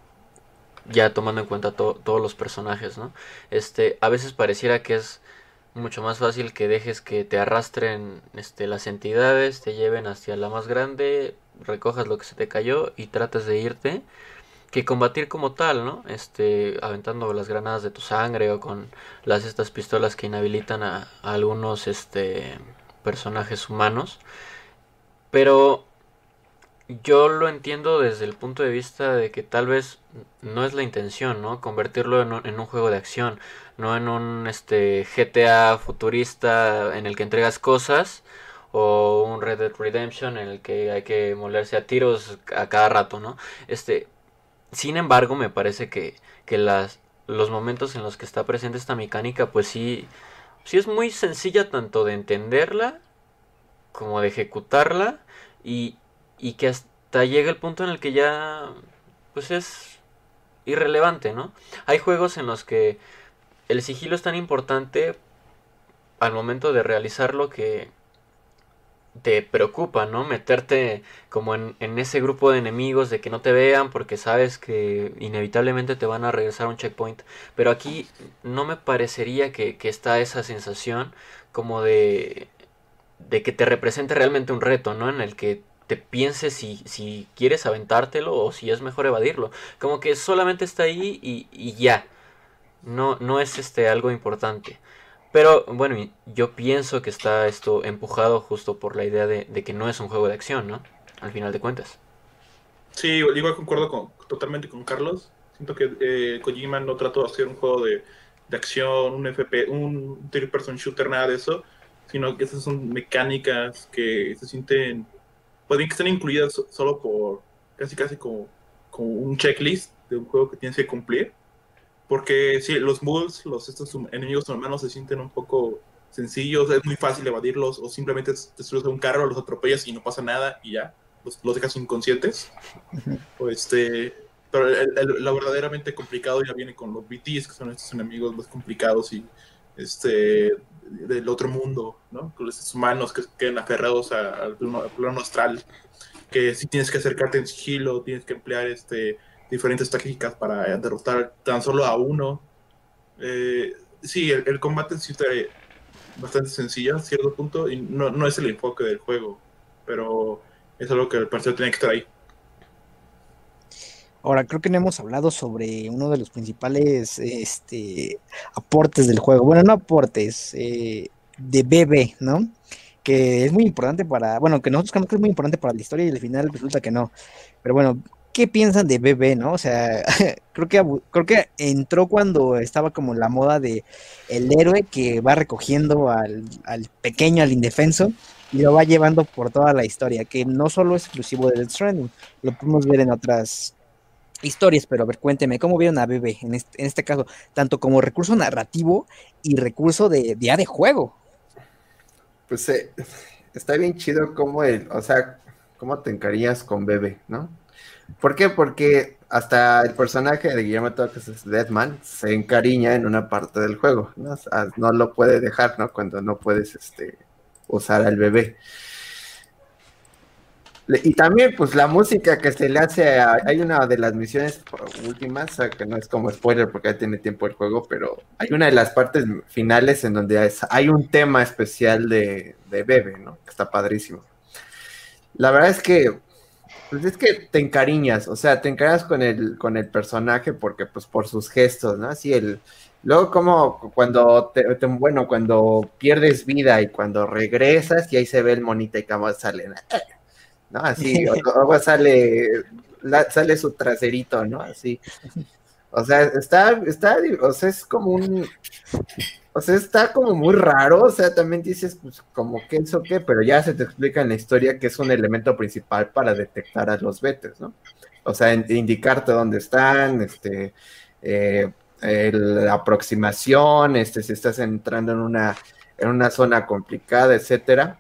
ya tomando en cuenta todos los personajes, ¿no? Este, a veces pareciera que es mucho más fácil que dejes que te arrastren este, las entidades, te lleven hacia la más grande, recojas lo que se te cayó y trates de irte, que combatir como tal, ¿no? Este, aventando las granadas de tu sangre o con las estas pistolas que inhabilitan a, a algunos este personajes humanos. Pero yo lo entiendo desde el punto de vista de que tal vez no es la intención, ¿no? Convertirlo en un, juego de acción, no en un este GTA futurista en el que entregas cosas o un Red Dead Redemption en el que hay que molerse a tiros a cada rato, ¿no? Este, sin embargo, me parece que, que las, los momentos en los que está presente esta mecánica, pues sí, sí es muy sencilla tanto de entenderla como de ejecutarla y, y que hasta llega el punto en el que ya pues es irrelevante, ¿no? Hay juegos en los que el sigilo es tan importante al momento de realizarlo que te preocupa, ¿no? Meterte como en, ese grupo de enemigos de que no te vean porque sabes que inevitablemente te van a regresar un checkpoint. Pero aquí no me parecería que, que está esa sensación como de, de que te represente realmente un reto, ¿no? En el que te pienses si, si quieres aventártelo o si es mejor evadirlo. Como que solamente está ahí y, ya. No, no es este algo importante. Pero bueno, yo pienso que está esto empujado justo por la idea de, que no es un juego de acción, ¿no? Al final de cuentas. Sí, igual concuerdo con, totalmente con Carlos. Siento que eh, Kojima no trató de hacer un juego de, de acción, un FP, un third person shooter, nada de eso, sino que esas son mecánicas que se sienten pueden que estén incluidas solo por casi casi como, como, un checklist de un juego que tienes que cumplir. Porque si los moves, los estos enemigos humanos se sienten un poco sencillos, es muy fácil evadirlos o simplemente te subes a un carro, los atropellas y no pasa nada y ya, los, los dejas inconscientes. o este, pero lo verdaderamente complicado ya viene con los BTs, que son estos enemigos más complicados y este del otro mundo, ¿no? Con los humanos que queden aferrados al plano, astral, que si tienes que acercarte en sigilo, tienes que emplear este, diferentes tácticas para derrotar tan solo a uno. Eh, sí, el, combate sí está bastante sencillo a cierto punto y no, no es el enfoque del juego, pero es algo que el parecer tiene que estar ahí. Ahora, creo que no hemos hablado sobre uno de los principales este, aportes del juego. Bueno, no aportes, eh, de BB, ¿no? Que es muy importante para, bueno, que nosotros creemos que es muy importante para la historia y al final resulta que no. Pero bueno, qué piensan de bebé, ¿no? O sea, creo que creo que entró cuando estaba como la moda de el héroe que va recogiendo al, al pequeño, al indefenso, y lo va llevando por toda la historia, que no solo es exclusivo de Death Stranding, lo podemos ver en otras historias, pero a ver, cuénteme, ¿cómo vieron a Bebé en este, en este caso, tanto como recurso narrativo y recurso de día de juego? Pues eh, está bien chido como el, o sea, cómo te encariñas con Bebé, ¿no? ¿Por qué? Porque hasta el personaje de Guillermo Torres Deadman se encariña en una parte del juego, ¿no? O sea, no lo puede dejar, ¿no? Cuando no puedes este, usar al bebé. Y también, pues la música que se le hace, a, hay una de las misiones últimas, que no es como spoiler porque ya tiene tiempo el juego, pero hay una de las partes finales en donde hay un tema especial de, de Bebe, ¿no? Que está padrísimo. La verdad es que, pues es que te encariñas, o sea, te encariñas con el, con el personaje porque, pues, por sus gestos, ¿no? Así el, Luego, como cuando, te, bueno, cuando pierdes vida y cuando regresas y ahí se ve el monito y cómo sale, ¿no? Así, luego sale, sale su traserito, ¿no? Así. O sea, está, está, o sea, es como un, o sea, está como muy raro, o sea, también dices, pues, como que eso qué, pero ya se te explica en la historia que es un elemento principal para detectar a los betes, ¿no? O sea, indicarte dónde están, este, eh, la aproximación, este, si estás entrando en una, en una zona complicada, etcétera.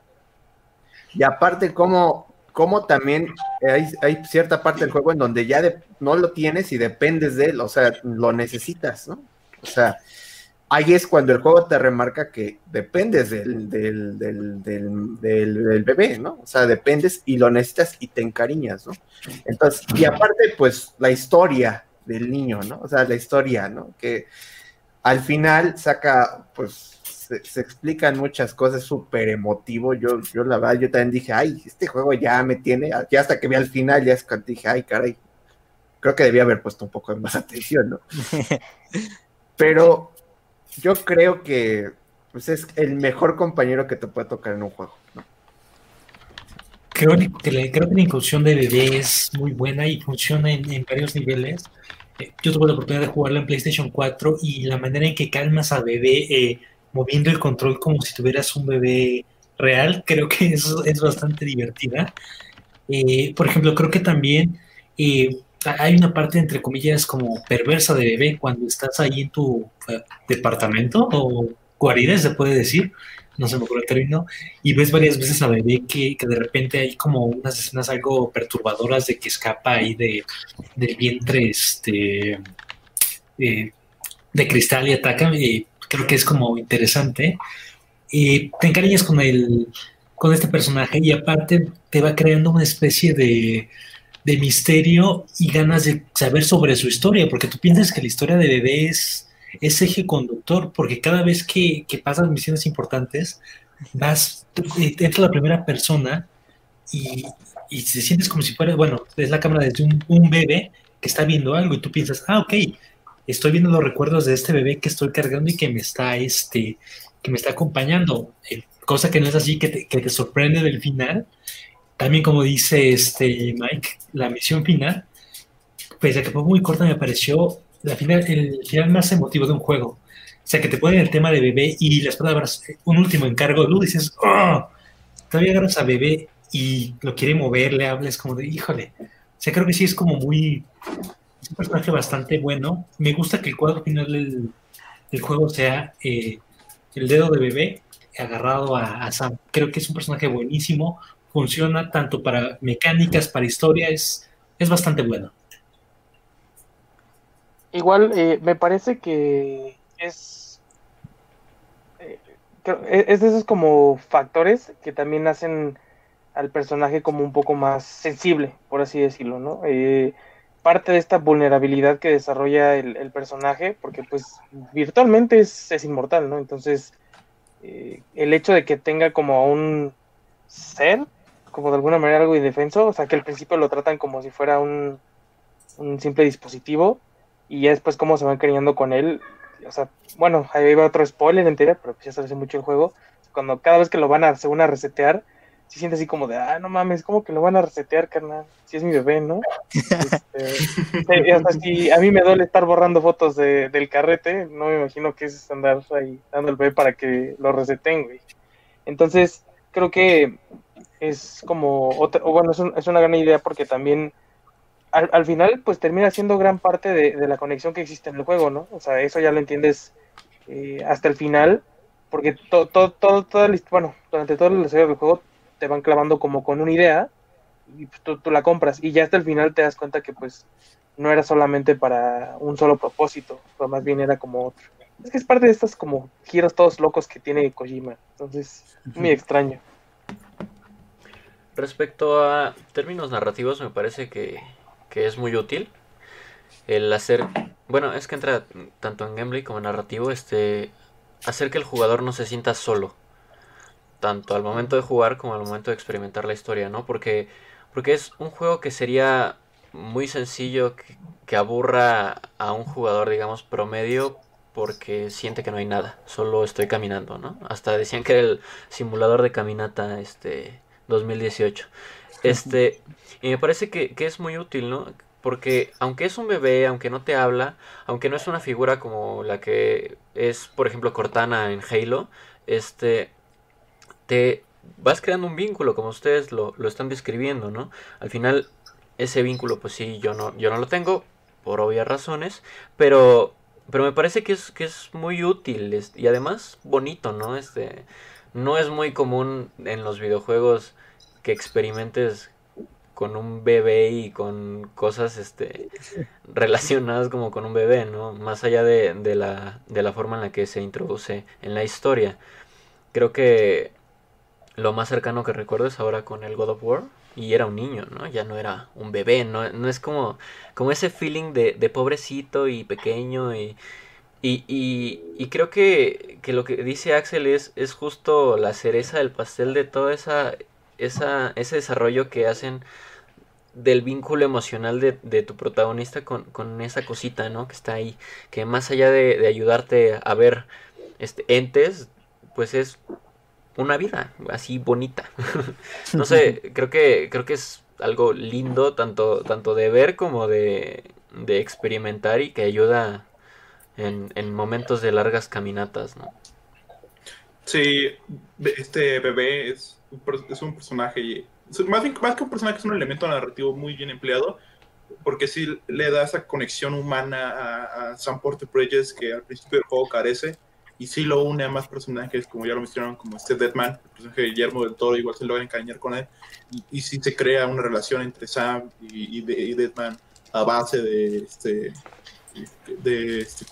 Y aparte, como, como también hay, cierta parte del juego en donde ya no lo tienes y dependes de él, o sea, lo necesitas, ¿no? O sea, ahí es cuando el juego te remarca que dependes del, del, bebé, ¿no? O sea, dependes y lo necesitas y te encariñas, ¿no? Entonces, y aparte, pues la historia, del niño, ¿no? O sea, la historia, ¿no? Que al final saca, pues, se, explican muchas cosas, súper emotivo. Yo, yo la verdad, yo también dije, ay, este juego ya me tiene, ya hasta que vi al final, ya es que dije, ay, caray, creo que debía haber puesto un poco más atención, ¿no? Pero yo creo que pues, es el mejor compañero que te puede tocar en un juego, ¿no? Creo que, la, creo que la inclusión de bebé es muy buena y funciona en varios niveles yo tuve la oportunidad de jugarlo en PlayStation 4 y la manera en que calmas a bebé eh, moviendo el control como si tuvieras un bebé real, creo que eso es bastante divertida. Eh, por ejemplo, creo que también eh, hay una parte, entre comillas, como perversa de bebé cuando estás ahí en tu departamento o guarida, se puede decir, no se me ocurre el término, y ves varias veces a bebé que, de repente hay como unas escenas algo perturbadoras de que escapa ahí de, del vientre este, eh, de cristal y ataca, y creo que es como interesante. Y te encariñas con, el, con este personaje y aparte te va creando una especie de, de misterio y ganas de saber sobre su historia, porque tú piensas que la historia de bebé es eje conductor, porque cada vez que, que pasas misiones importantes, vas, entra la primera persona y, y te sientes como si fuera, bueno, es la cámara de un, un, bebé que está viendo algo y tú piensas, ah, ok, estoy viendo los recuerdos de este bebé que estoy cargando y que me está, este, que me está acompañando, eh, cosa que no es así, que te, sorprende del final. También como dice este Mike, la misión final, pues a que fue muy corta me pareció la final, el final más emotivo de un juego. O sea, que te ponen el tema de bebé y las palabras, un último encargo, tú dices, oh, todavía agarras a bebé y lo quiere mover, le hables como de, híjole. O sea, creo que sí es como muy, es un personaje bastante bueno. Me gusta que el cuadro final del, juego sea eh, el dedo de bebé agarrado a, Sam. Creo que es un personaje buenísimo, funciona tanto para mecánicas, para historia, es, es bastante bueno. Igual eh, me parece que es, eh, e, es de esos como factores que también hacen al personaje como un poco más sensible, por así decirlo, ¿no? Eh, parte de esta vulnerabilidad que desarrolla el, personaje, porque pues virtualmente es, es inmortal, ¿no? Entonces, el hecho de que tenga como un ser, como de alguna manera algo indefenso, o sea, que al principio lo tratan como si fuera un, un simple dispositivo, y ya después cómo se van cariñando con él. O sea, bueno, ahí va otro spoiler entera, pero pues ya se hace mucho el juego. Cuando cada vez que lo van a, según a resetear, se siente así como de, ah, no mames, como que lo van a resetear, carnal, si es mi bebé, ¿no? Este, hasta si a mí me duele estar borrando fotos de, del carrete, no me imagino que es andar ahí dando el bebé para que lo reseten, güey. Entonces, creo que es como, otra, o bueno, es, es, una gran idea porque también al, al, final, pues termina siendo gran parte de, de, la conexión que existe en el juego, ¿no? O sea, eso ya lo entiendes eh, hasta el final, porque todo, todo, todo, todo bueno, durante todo el desarrollo del juego te van clavando como con una idea y pues, tú, tú, la compras y ya hasta el final te das cuenta que pues no era solamente para un solo propósito, pero más bien era como otro. Es que es parte de estos como giros todos locos que tiene Kojima, entonces muy extraño. Respecto a términos narrativos, me parece que, que es muy útil el hacer, bueno, es que entra tanto en gameplay como en narrativo, este, hacer que el jugador no se sienta solo tanto al momento de jugar como al momento de experimentar la historia, ¿no? Porque, porque es un juego que sería muy sencillo que, aburra a un jugador, digamos, promedio porque siente que no hay nada, solo estoy caminando, ¿no? Hasta decían que era el simulador de caminata este 2018. Este, y me parece que, que es muy útil, ¿no? Porque aunque es un bebé, aunque no te habla, aunque no es una figura como la que es, por ejemplo, Cortana en Halo, este, te vas creando un vínculo, como ustedes lo, lo, están describiendo, ¿no? Al final, ese vínculo, pues sí, yo no, yo no lo tengo, por obvias razones, pero, pero me parece que es, que es muy útil y además bonito, ¿no? Este, no es muy común en los videojuegos que experimentes con un bebé y con cosas este relacionadas como con un bebé, ¿no? Más allá de, de, la, de la forma en la que se introduce en la historia. Creo que lo más cercano que recuerdo es ahora con el God of War. Y era un niño, ¿no? Ya no era un bebé, no, no es como, como ese feeling de, de pobrecito y pequeño y, y, y, creo que, que, lo que dice Axel es, es justo la cereza del pastel de todo esa, esa, ese desarrollo que hacen del vínculo emocional de, de tu protagonista con, con, esa cosita, ¿no? Que está ahí. Que más allá de, de ayudarte a ver este, entes, pues es una vida así bonita. no sé, creo que, creo que es algo lindo tanto, tanto de ver como de, de experimentar y que ayuda en, en, momentos de largas caminatas, ¿no? Sí, este bebé es, es un personaje, más, bien, más que un personaje es un elemento narrativo muy bien empleado, porque sí le da esa conexión humana a, a Sam Porter Bridges que al principio del juego carece y sí lo une a más personajes, como ya lo mencionaron, como este Deadman, el personaje de Guillermo del Toro, igual se logra encañar con él, y, y sí se crea una relación entre Sam y, de, Deadman a base de, este, de, este,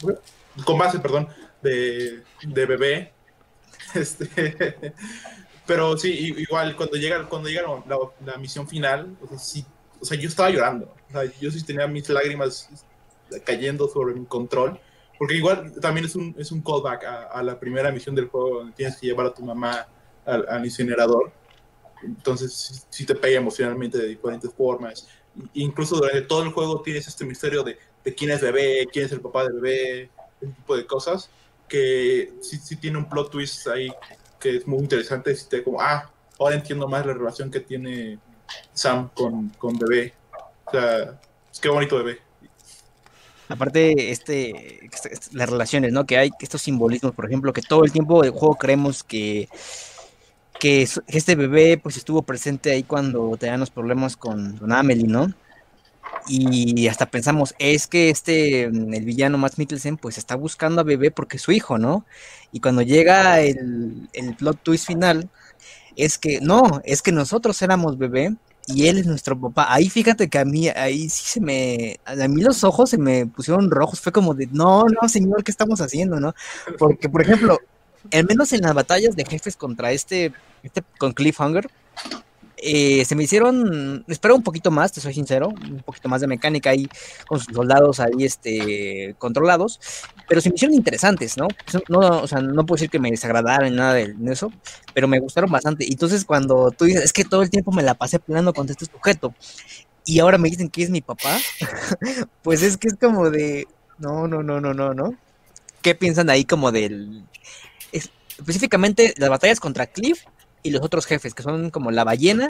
con base, perdón, de, de bebé, este, pero sí, igual cuando llega, cuando llega la, misión final, o sea, yo estaba llorando, yo sí tenía mis lágrimas cayendo sobre mi control, porque igual también es un, es un callback a, a, la primera misión del juego donde tienes que llevar a tu mamá al, al incinerador. Entonces sí, te pega emocionalmente de diferentes formas. Incluso durante todo el juego tienes este misterio de, de quién es bebé, quién es el papá del bebé, ese tipo de cosas, que sí, sí tiene un plot twist ahí que es muy interesante. Si te como, ah, ahora entiendo más la relación que tiene Sam con, con bebé. O sea, es que bonito bebé. Aparte, este, este, las relaciones, ¿no? Que hay estos simbolismos, por ejemplo, que todo el tiempo del juego creemos que, que este bebé pues estuvo presente ahí cuando tenían los problemas con, con Amelie, ¿no? Y hasta pensamos, es que este, el villano Matt Mikkelsen, pues está buscando a bebé porque es su hijo, ¿no? Y cuando llega el, el plot twist final, es que no, es que nosotros éramos bebé y él es nuestro papá. Ahí fíjate que a mí, ahí sí se me, a mí los ojos se me pusieron rojos, fue como de, no, no, señor, ¿qué estamos haciendo, no? Porque, por ejemplo, al menos en las batallas de jefes contra este, este con Cliffhanger, eh, se me hicieron, espero un poquito más, te soy sincero, un poquito más de mecánica ahí con sus soldados ahí este, controlados, pero se me hicieron interesantes, ¿no? no o sea, no puedo decir que me desagradaran nada de eso, pero me gustaron bastante. Y entonces cuando tú dices, es que todo el tiempo me la pasé peleando contra este sujeto, y ahora me dicen que es mi papá, pues es que es como de, no, no, no, no, no, no. ¿Qué piensan ahí como del... Es, específicamente las batallas contra Cliff y los otros jefes, que son como la ballena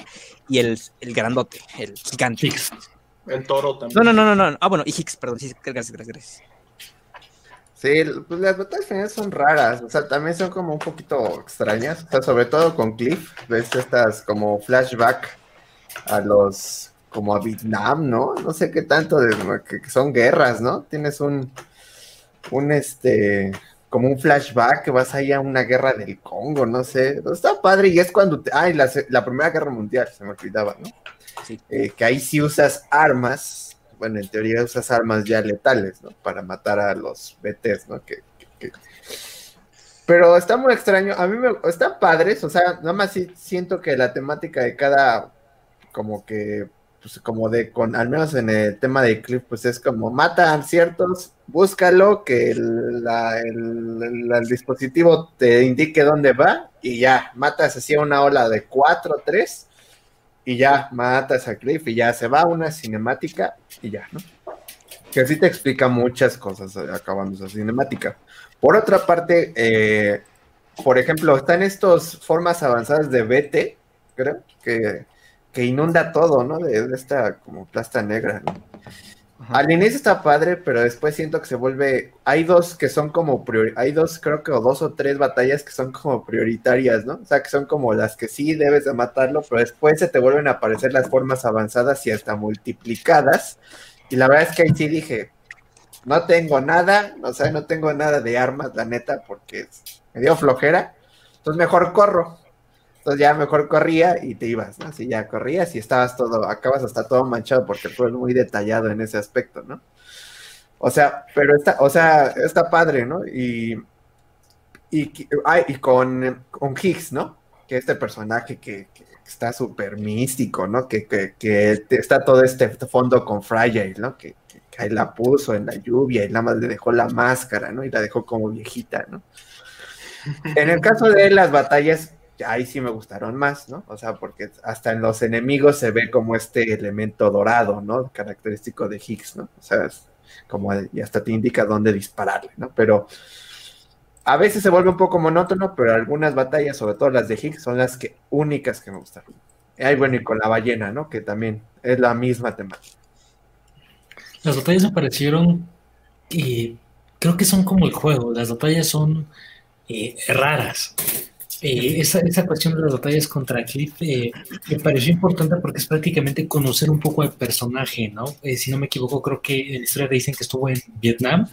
y el, el grandote, el gigante. El toro también. No, no, no, no, no. Ah, bueno, y Higgs, perdón, sí, gracias, gracias, gracias. Sí, pues las batallas finales son raras, o sea, también son como un poquito extrañas, o sea, sobre todo con Cliff, ves estas como flashback a los, como a Vietnam, ¿no? No sé qué tanto de, que, que son guerras, ¿no? Tienes un, un este, como un flashback que vas ahí a una guerra del Congo, no sé, está padre y es cuando, te, ay, la, la primera guerra mundial, se me olvidaba, ¿no? Sí. Eh, que ahí sí usas armas, bueno, en teoría usas armas ya letales, ¿no? Para matar a los BTs, ¿no? Que, que, que... Pero está muy extraño, a mí me están padres, o sea, nada más sí siento que la temática de cada, como que, pues como de, con, al menos en el tema de Cliff, pues es como matan ciertos, búscalo, que el, el, dispositivo te indique dónde va y ya, matas así a una ola de cuatro, tres y ya matas a Cliff y ya se va una cinemática y ya, ¿no? Que así te explica muchas cosas acabando esa cinemática. Por otra parte, eh, por ejemplo, están estas formas avanzadas de BT, creo, que, que inunda todo, ¿no? De, de, esta como plasta negra, ¿no? Al inicio está padre, pero después siento que se vuelve. Hay dos que son como. Priori... Hay dos, creo que, o dos o tres batallas que son como prioritarias, ¿no? O sea, que son como las que sí debes de matarlo, pero después se te vuelven a aparecer las formas avanzadas y hasta multiplicadas. Y la verdad es que ahí sí dije: No tengo nada, o sea, no tengo nada de armas, la neta, porque me dio flojera. Entonces mejor corro. Entonces ya mejor corría y te ibas, ¿no? Así ya corrías y estabas todo, acabas hasta todo manchado porque fue muy detallado en ese aspecto, ¿no? O sea, pero está, o sea, está padre, ¿no? Y, y, con, con Higgs, ¿no? Que este personaje que, está súper místico, ¿no? Que, que, está todo este fondo con Fragile, ¿no? Que, que, ahí la puso en la lluvia y nada más le dejó la máscara, ¿no? Y la dejó como viejita, ¿no? En el caso de las batallas, ahí sí me gustaron más, ¿no? O sea, porque hasta en los enemigos se ve como este elemento dorado, ¿no? Característico de Higgs, ¿no? O sea, como y hasta te indica dónde dispararle, ¿no? Pero a veces se vuelve un poco monótono, pero algunas batallas, sobre todo las de Higgs, son las que únicas que me gustaron. Ay, bueno, y con la ballena, ¿no? Que también es la misma temática. Las batallas me parecieron, creo que son como el juego, las batallas son eh, raras. Eh, esa, esa, cuestión de las batallas contra Cliff eh, me pareció importante porque es prácticamente conocer un poco al personaje, ¿no? Eh, si no me equivoco, creo que en la historia dicen que estuvo en Vietnam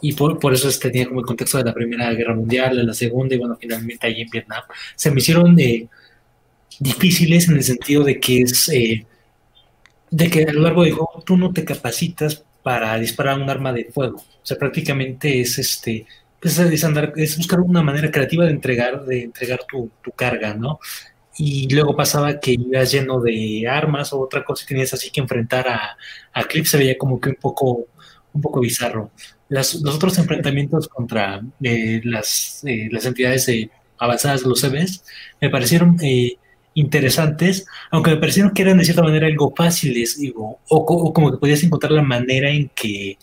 y por, por eso es, tenía como el contexto de la Primera Guerra Mundial, de la Segunda y bueno, finalmente ahí en Vietnam. Se me hicieron difíciles en el sentido de que es, de que a lo largo del juego tú no te capacitas para disparar un arma de fuego. O sea, prácticamente es este pues es, andar, es buscar una manera creativa de entregar, de entregar tu, tu, carga, ¿no? Y luego pasaba que ibas lleno de armas o otra cosa y tenías así que enfrentar a, a Clip, se veía como que un poco, un poco bizarro. Las, los otros enfrentamientos contra eh, las, eh, las entidades eh, avanzadas de los CBs me parecieron interesantes, aunque me parecieron que eran de cierta manera algo fáciles, digo, o, o como que podías encontrar la manera en que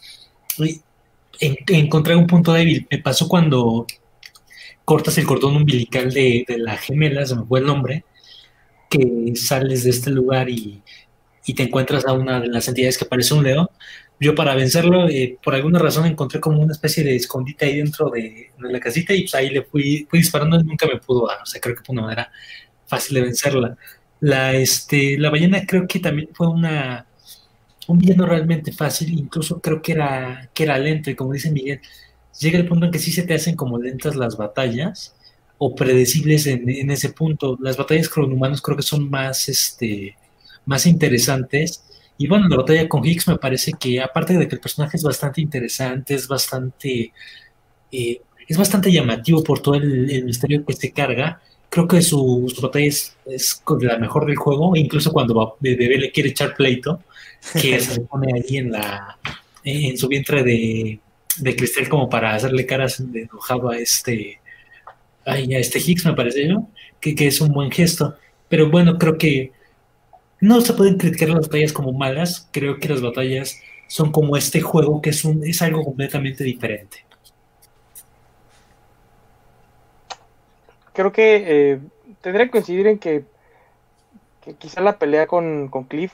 en, encontré un punto débil. Me pasó cuando cortas el cordón umbilical de, de, la gemela, se me fue el nombre, que sales de este lugar y, y, te encuentras a una de las entidades que parece un león. Yo para vencerlo, eh, por alguna razón encontré como una especie de escondite ahí dentro de, de la casita y pues ahí le fui, fui, disparando y nunca me pudo dar. O sea, creo que fue una manera fácil de vencerla. La, este, la ballena creo que también fue una, un villano realmente fácil, incluso creo que era, que era lento, y como dice Miguel, llega el punto en que sí se te hacen como lentas las batallas, o predecibles en, en ese punto. Las batallas con humanos creo que son más, este, más interesantes. Y bueno, la batalla con Higgs me parece que, aparte de que el personaje es bastante interesante, es bastante, eh, es bastante llamativo por todo el, misterio que se carga, creo que su, su batalla es, es, la mejor del juego, incluso cuando Bebé le quiere echar pleito, que se pone ahí en la en su vientre de, de cristal como para hacerle caras de enojado a este a este Higgs me parece yo que, que, es un buen gesto. Pero bueno creo que no se pueden criticar las batallas como malas. Creo que las batallas son como este juego que es un es algo completamente diferente. Creo que eh, tendría que coincidir en que, que quizá la pelea con, con Cliff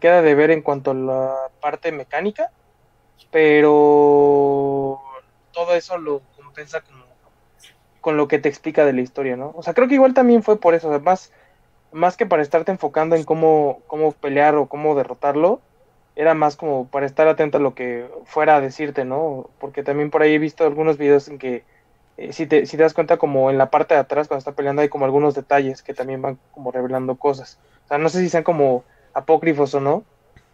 queda de ver en cuanto a la parte mecánica, pero todo eso lo compensa como con lo que te explica de la historia, ¿no? O sea, creo que igual también fue por eso, o más, más que para estarte enfocando en cómo, cómo pelear o cómo derrotarlo, era más como para estar atento a lo que fuera a decirte, ¿no? Porque también por ahí he visto algunos videos en que eh, si, te, si te das cuenta como en la parte de atrás cuando está peleando hay como algunos detalles que también van como revelando cosas. O sea, no sé si sean como apócrifos o no,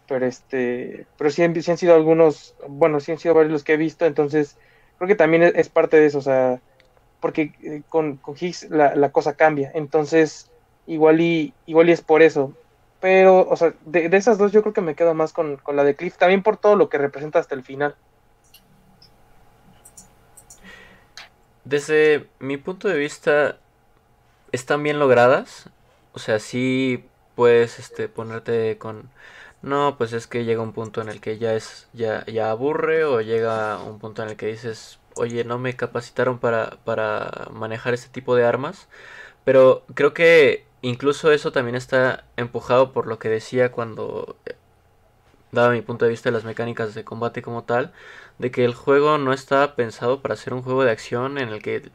pero este, pero sí, han- han sido algunos, bueno, sí han sido varios los que he visto, entonces creo que también es, parte de eso, o sea, porque eh, con, con Higgs la, la cosa cambia, entonces igual y, igual es por eso. Pero, o sea, de, de esas dos yo creo que me quedo más con, con la de Cliff, también por todo lo que representa hasta el final. Desde mi punto de vista, están bien logradas. O sea, sí puedes este, ponerte con... No, pues es que llega un punto en el que ya es ya, ya aburre o llega un punto en el que dices, oye, no me capacitaron para, para manejar este tipo de armas. Pero creo que incluso eso también está empujado por lo que decía cuando eh, daba mi punto de vista de las mecánicas de combate como tal, de que el juego no está pensado para ser un juego de acción en el que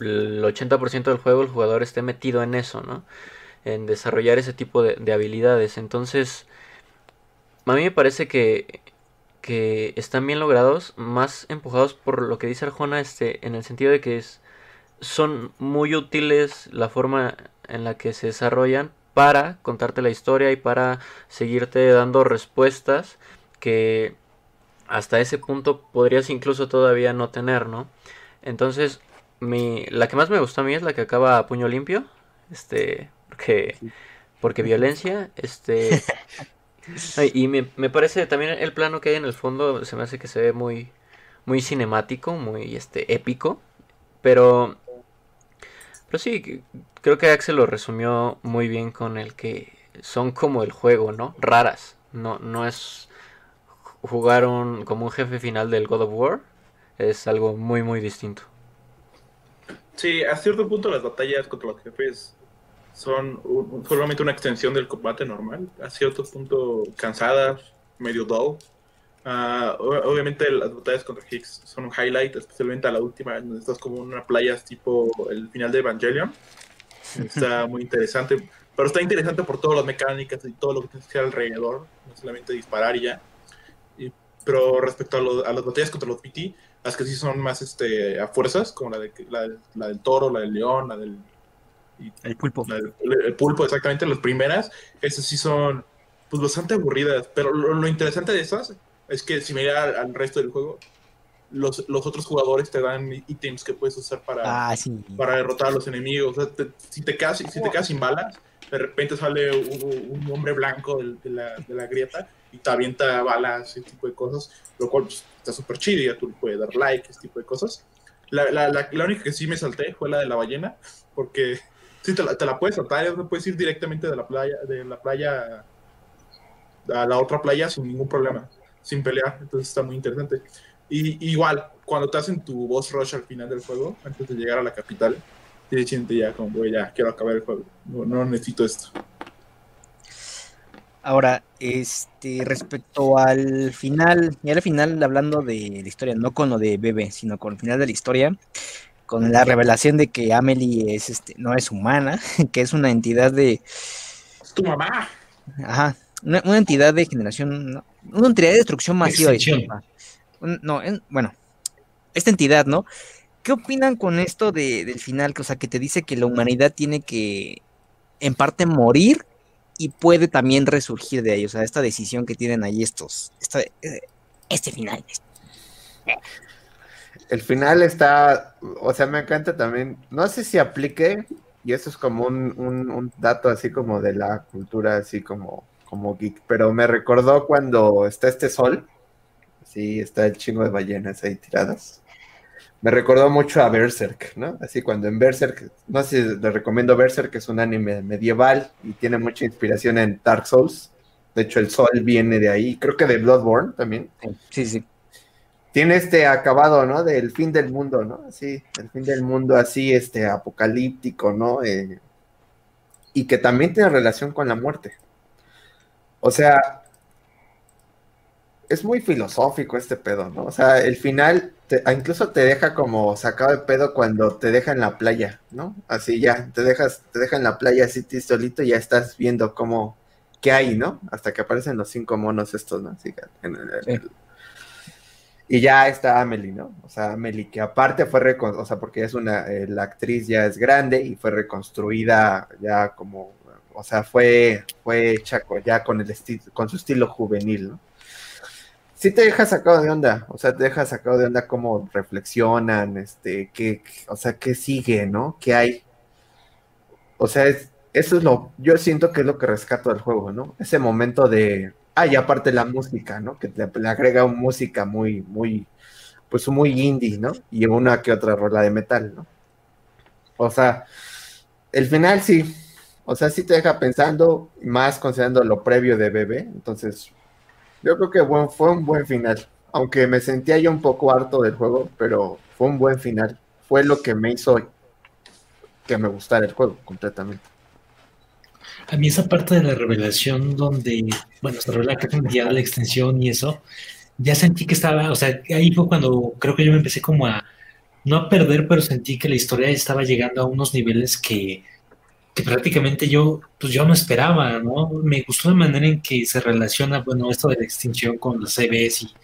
el 80% del juego el jugador esté metido en eso, ¿no? En desarrollar ese tipo de, de habilidades. Entonces, a mí me parece que, que están bien logrados, más empujados por lo que dice Arjona, este, en el sentido de que es, son muy útiles la forma en la que se desarrollan para contarte la historia y para seguirte dando respuestas que hasta ese punto podrías incluso todavía no tener, ¿no? Entonces, mi, la que más me gustó a mí es la que acaba a puño limpio, este, porque, porque violencia, este, ay, y me, me parece también el plano que hay en el fondo, se me hace que se ve muy, muy cinemático, muy, este, épico, pero, pero sí, creo que Axel lo resumió muy bien con el que son como el juego, ¿no? Raras, no, no es jugar un, como un jefe final del God of War, es algo muy, muy distinto. Sí, a cierto punto las batallas contra los jefes son un- solamente una extensión del combate normal. A cierto punto cansadas, medio dull. O- obviamente las batallas contra Higgs son un highlight, especialmente a la última, donde estás como en una playa tipo el final de Evangelion. Está muy interesante, pero está interesante por todas las mecánicas y todo lo que tienes que hacer alrededor, no solamente disparar y ya. Y- pero respecto a, lo- a las batallas contra los PT, las que sí son más este, a fuerzas, como la, de, la, la del toro, la del león, la del, El pulpo. del- el pulpo, exactamente, las primeras, esas sí son pues bastante aburridas, pero lo, lo interesante de esas es que si mira al, al resto del juego, los, los otros jugadores te dan ítems que puedes usar para, Ah, sí. para derrotar a los enemigos. O sea, te- si, te quedas, si te quedas sin balas, de repente sale un, un hombre blanco del- de, la, de la grieta y te avienta balas, ese tipo de cosas, lo cual pues, está súper chido y ya tú le puedes dar like, ese tipo de cosas. La, la, la, la única que sí me salté fue la de la ballena, porque sí te la, te la puedes saltar, ya no puedes ir directamente de la playa, de la playa a la otra playa sin ningún problema, sin pelear, entonces está muy interesante. Y igual, cuando te hacen tu boss rush al final del juego, antes de llegar a la capital, te siente ya como, güey, ya quiero acabar el juego, no, no necesito esto. Ahora, este, respecto al final, y al final hablando de la historia, no con lo de Bebe, sino con el final de la historia, con la revelación de que Amelie es, este, no es humana, que es una entidad de, ¡Es tu mamá! ajá, una, una entidad de generación, no, una entidad de destrucción masiva. Un- no, en- bueno, esta entidad, ¿no? ¿Qué opinan con esto de, del final? O sea, que te dice que la humanidad tiene que, en parte, morir y puede también resurgir de ahí. O sea, esta decisión que tienen ahí estos, esta- eh, este final. El final está, o sea, me encanta también, no sé si aplique, y eso es como un, un- dato así como de la cultura, así como, como geek, pero me recordó cuando está este sol, sí, está el chingo de ballenas ahí tiradas. Me recordó mucho a Berserk, ¿no? Así cuando en Berserk, no sé si les recomiendo Berserk, que es un anime medieval y tiene mucha inspiración en Dark Souls. De hecho, el sol viene de ahí, creo que de Bloodborne también. Sí, sí. Tiene este acabado, ¿no? Del fin del mundo, ¿no? Así, el fin del mundo así, este, apocalíptico, ¿no? Eh, y que también tiene relación con la muerte. O sea, es muy filosófico este pedo, ¿no? O sea, el final incluso te deja como sacado de pedo cuando te deja en la playa, ¿no? Así ya, te dejas, te deja en la playa así solito y ya estás viendo cómo, qué hay, ¿no? Hasta que aparecen los cinco monos estos, ¿no? Así, en el, y ya está Amelie, ¿no? O sea, Amelie, que aparte fue, o sea, porque es una, eh, la actriz ya es grande y fue reconstruida ya como, o sea, fue, fue hecha ya con, el con su estilo juvenil, ¿no? Sí te deja sacado de onda, o sea, te deja sacado de onda cómo reflexionan, este, qué, o sea, qué sigue, ¿no? ¿Qué hay? O sea, eso es lo, yo siento que es lo que rescato del juego, ¿no? Ese momento de, Ah, y aparte la música, ¿no? Que le, agrega música muy, muy, pues muy indie, ¿no? Y una que otra rola de metal, ¿no? O sea, el final sí, o sea, sí te deja pensando, más considerando lo previo de Bebé, entonces yo creo que fue un buen final, aunque me sentía yo un poco harto del juego, pero fue un buen final, fue lo que me hizo que me gustara el juego completamente. A mí esa parte de la revelación donde, bueno, se revela que ya la extensión y eso, ya sentí que estaba, o sea, ahí fue cuando creo que yo me empecé como a, no a perder, pero sentí que la historia estaba llegando a unos niveles que, que prácticamente yo, pues yo no esperaba, ¿no? Me gustó la manera en que se relaciona, bueno, esto de la extinción con los CBs y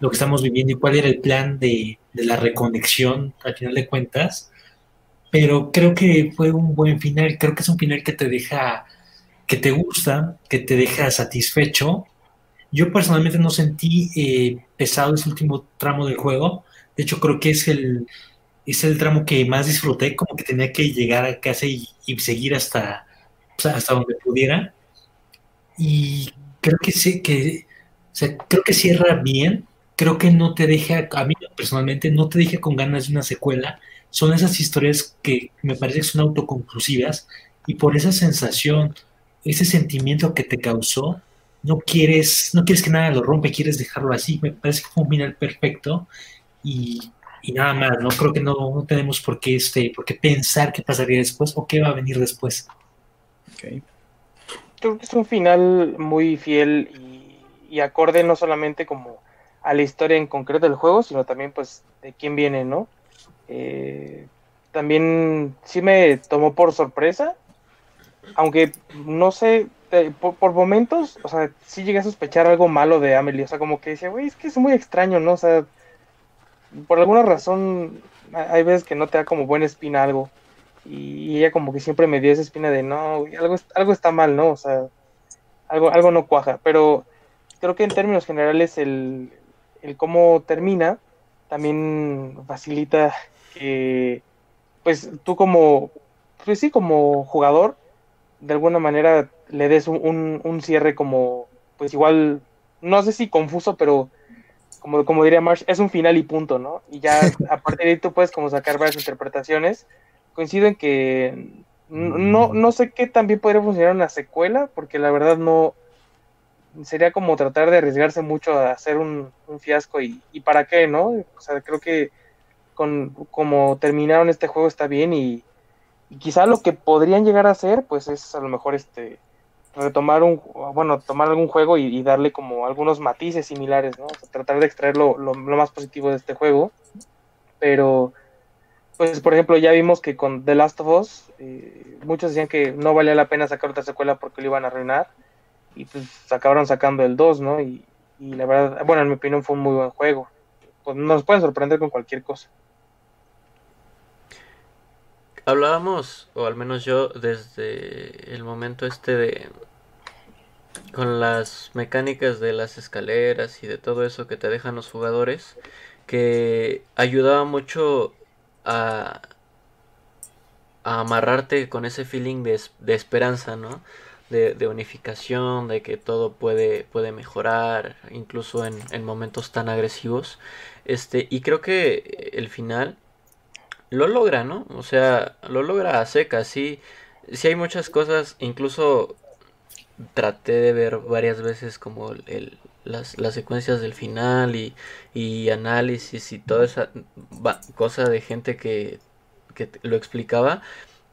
lo que estamos viviendo y cuál era el plan de, de la reconexión, al final de cuentas. Pero creo que fue un buen final, creo que es un final que te deja que te gusta, que te deja satisfecho. Yo personalmente no sentí eh, pesado ese último tramo del juego. De hecho, creo que es el, es el tramo que más disfruté, como que tenía que llegar a casa y, seguir hasta, hasta donde pudiera. Y creo que, sí, que creo que cierra bien. Creo que no te deja, a mí personalmente, no te deja con ganas de una secuela. Son esas historias que me parece que son autoconclusivas y por esa sensación ese sentimiento que te causó, no quieres, no quieres que nada lo rompe, quieres dejarlo así. Me parece que fue un final perfecto y, nada más. No creo que no, tenemos por qué, este, por qué pensar qué pasaría después o qué va a venir después. Creo que es un final muy fiel y, acorde no solamente como a la historia en concreto del juego, sino también pues de quién viene, ¿no? Eh, también sí me tomó por sorpresa aunque no sé, eh, por, momentos, o sea, sí llegué a sospechar algo malo de Amelie, o sea, como que decía, güey, es que es muy extraño, ¿no? O sea, por alguna razón, hay veces que no te da como buena espina algo, y ella como que siempre me dio esa espina de, no, algo, algo está mal, ¿no? O sea, algo, algo no cuaja, pero creo que en términos generales el, el cómo termina también facilita que, pues tú como, pues sí, como jugador, de alguna manera le des un, un, cierre como, pues igual, no sé si confuso, pero como, como diría Marsh, es un final y punto, ¿no? Y ya a partir de ahí tú puedes como sacar varias interpretaciones. Coincido en que no, no sé qué también podría funcionar una secuela, porque la verdad no sería como tratar de arriesgarse mucho a hacer un, fiasco y, y, para qué, ¿no? O sea, creo que con como terminaron este juego está bien y, y quizá lo que podrían llegar a hacer, pues es a lo mejor este retomar un, bueno, tomar algún juego y, darle como algunos matices similares, ¿no? tratar de extraer lo, más positivo de este juego. Pero, pues, por ejemplo, ya vimos que con The Last of Us, eh, muchos decían que no valía la pena sacar otra secuela porque lo iban a arruinar. Y pues acabaron sacando el 2, ¿no? Y, y la verdad, bueno, en mi opinión fue un muy buen juego. Pues nos pueden sorprender con cualquier cosa. Hablábamos, o al menos yo, desde el momento este de... con las mecánicas de las escaleras y de todo eso que te dejan los jugadores, que ayudaba mucho a, a amarrarte con ese feeling de, de esperanza, ¿no? De, de, unificación, de que todo puede, puede mejorar, incluso en, en momentos tan agresivos. Este, y creo que el final lo logra, ¿no? O sea, lo logra a seca, sí. Sí hay muchas cosas, incluso traté de ver varias veces como el, las, las secuencias del final y, y análisis y toda esa cosa de gente que, que lo explicaba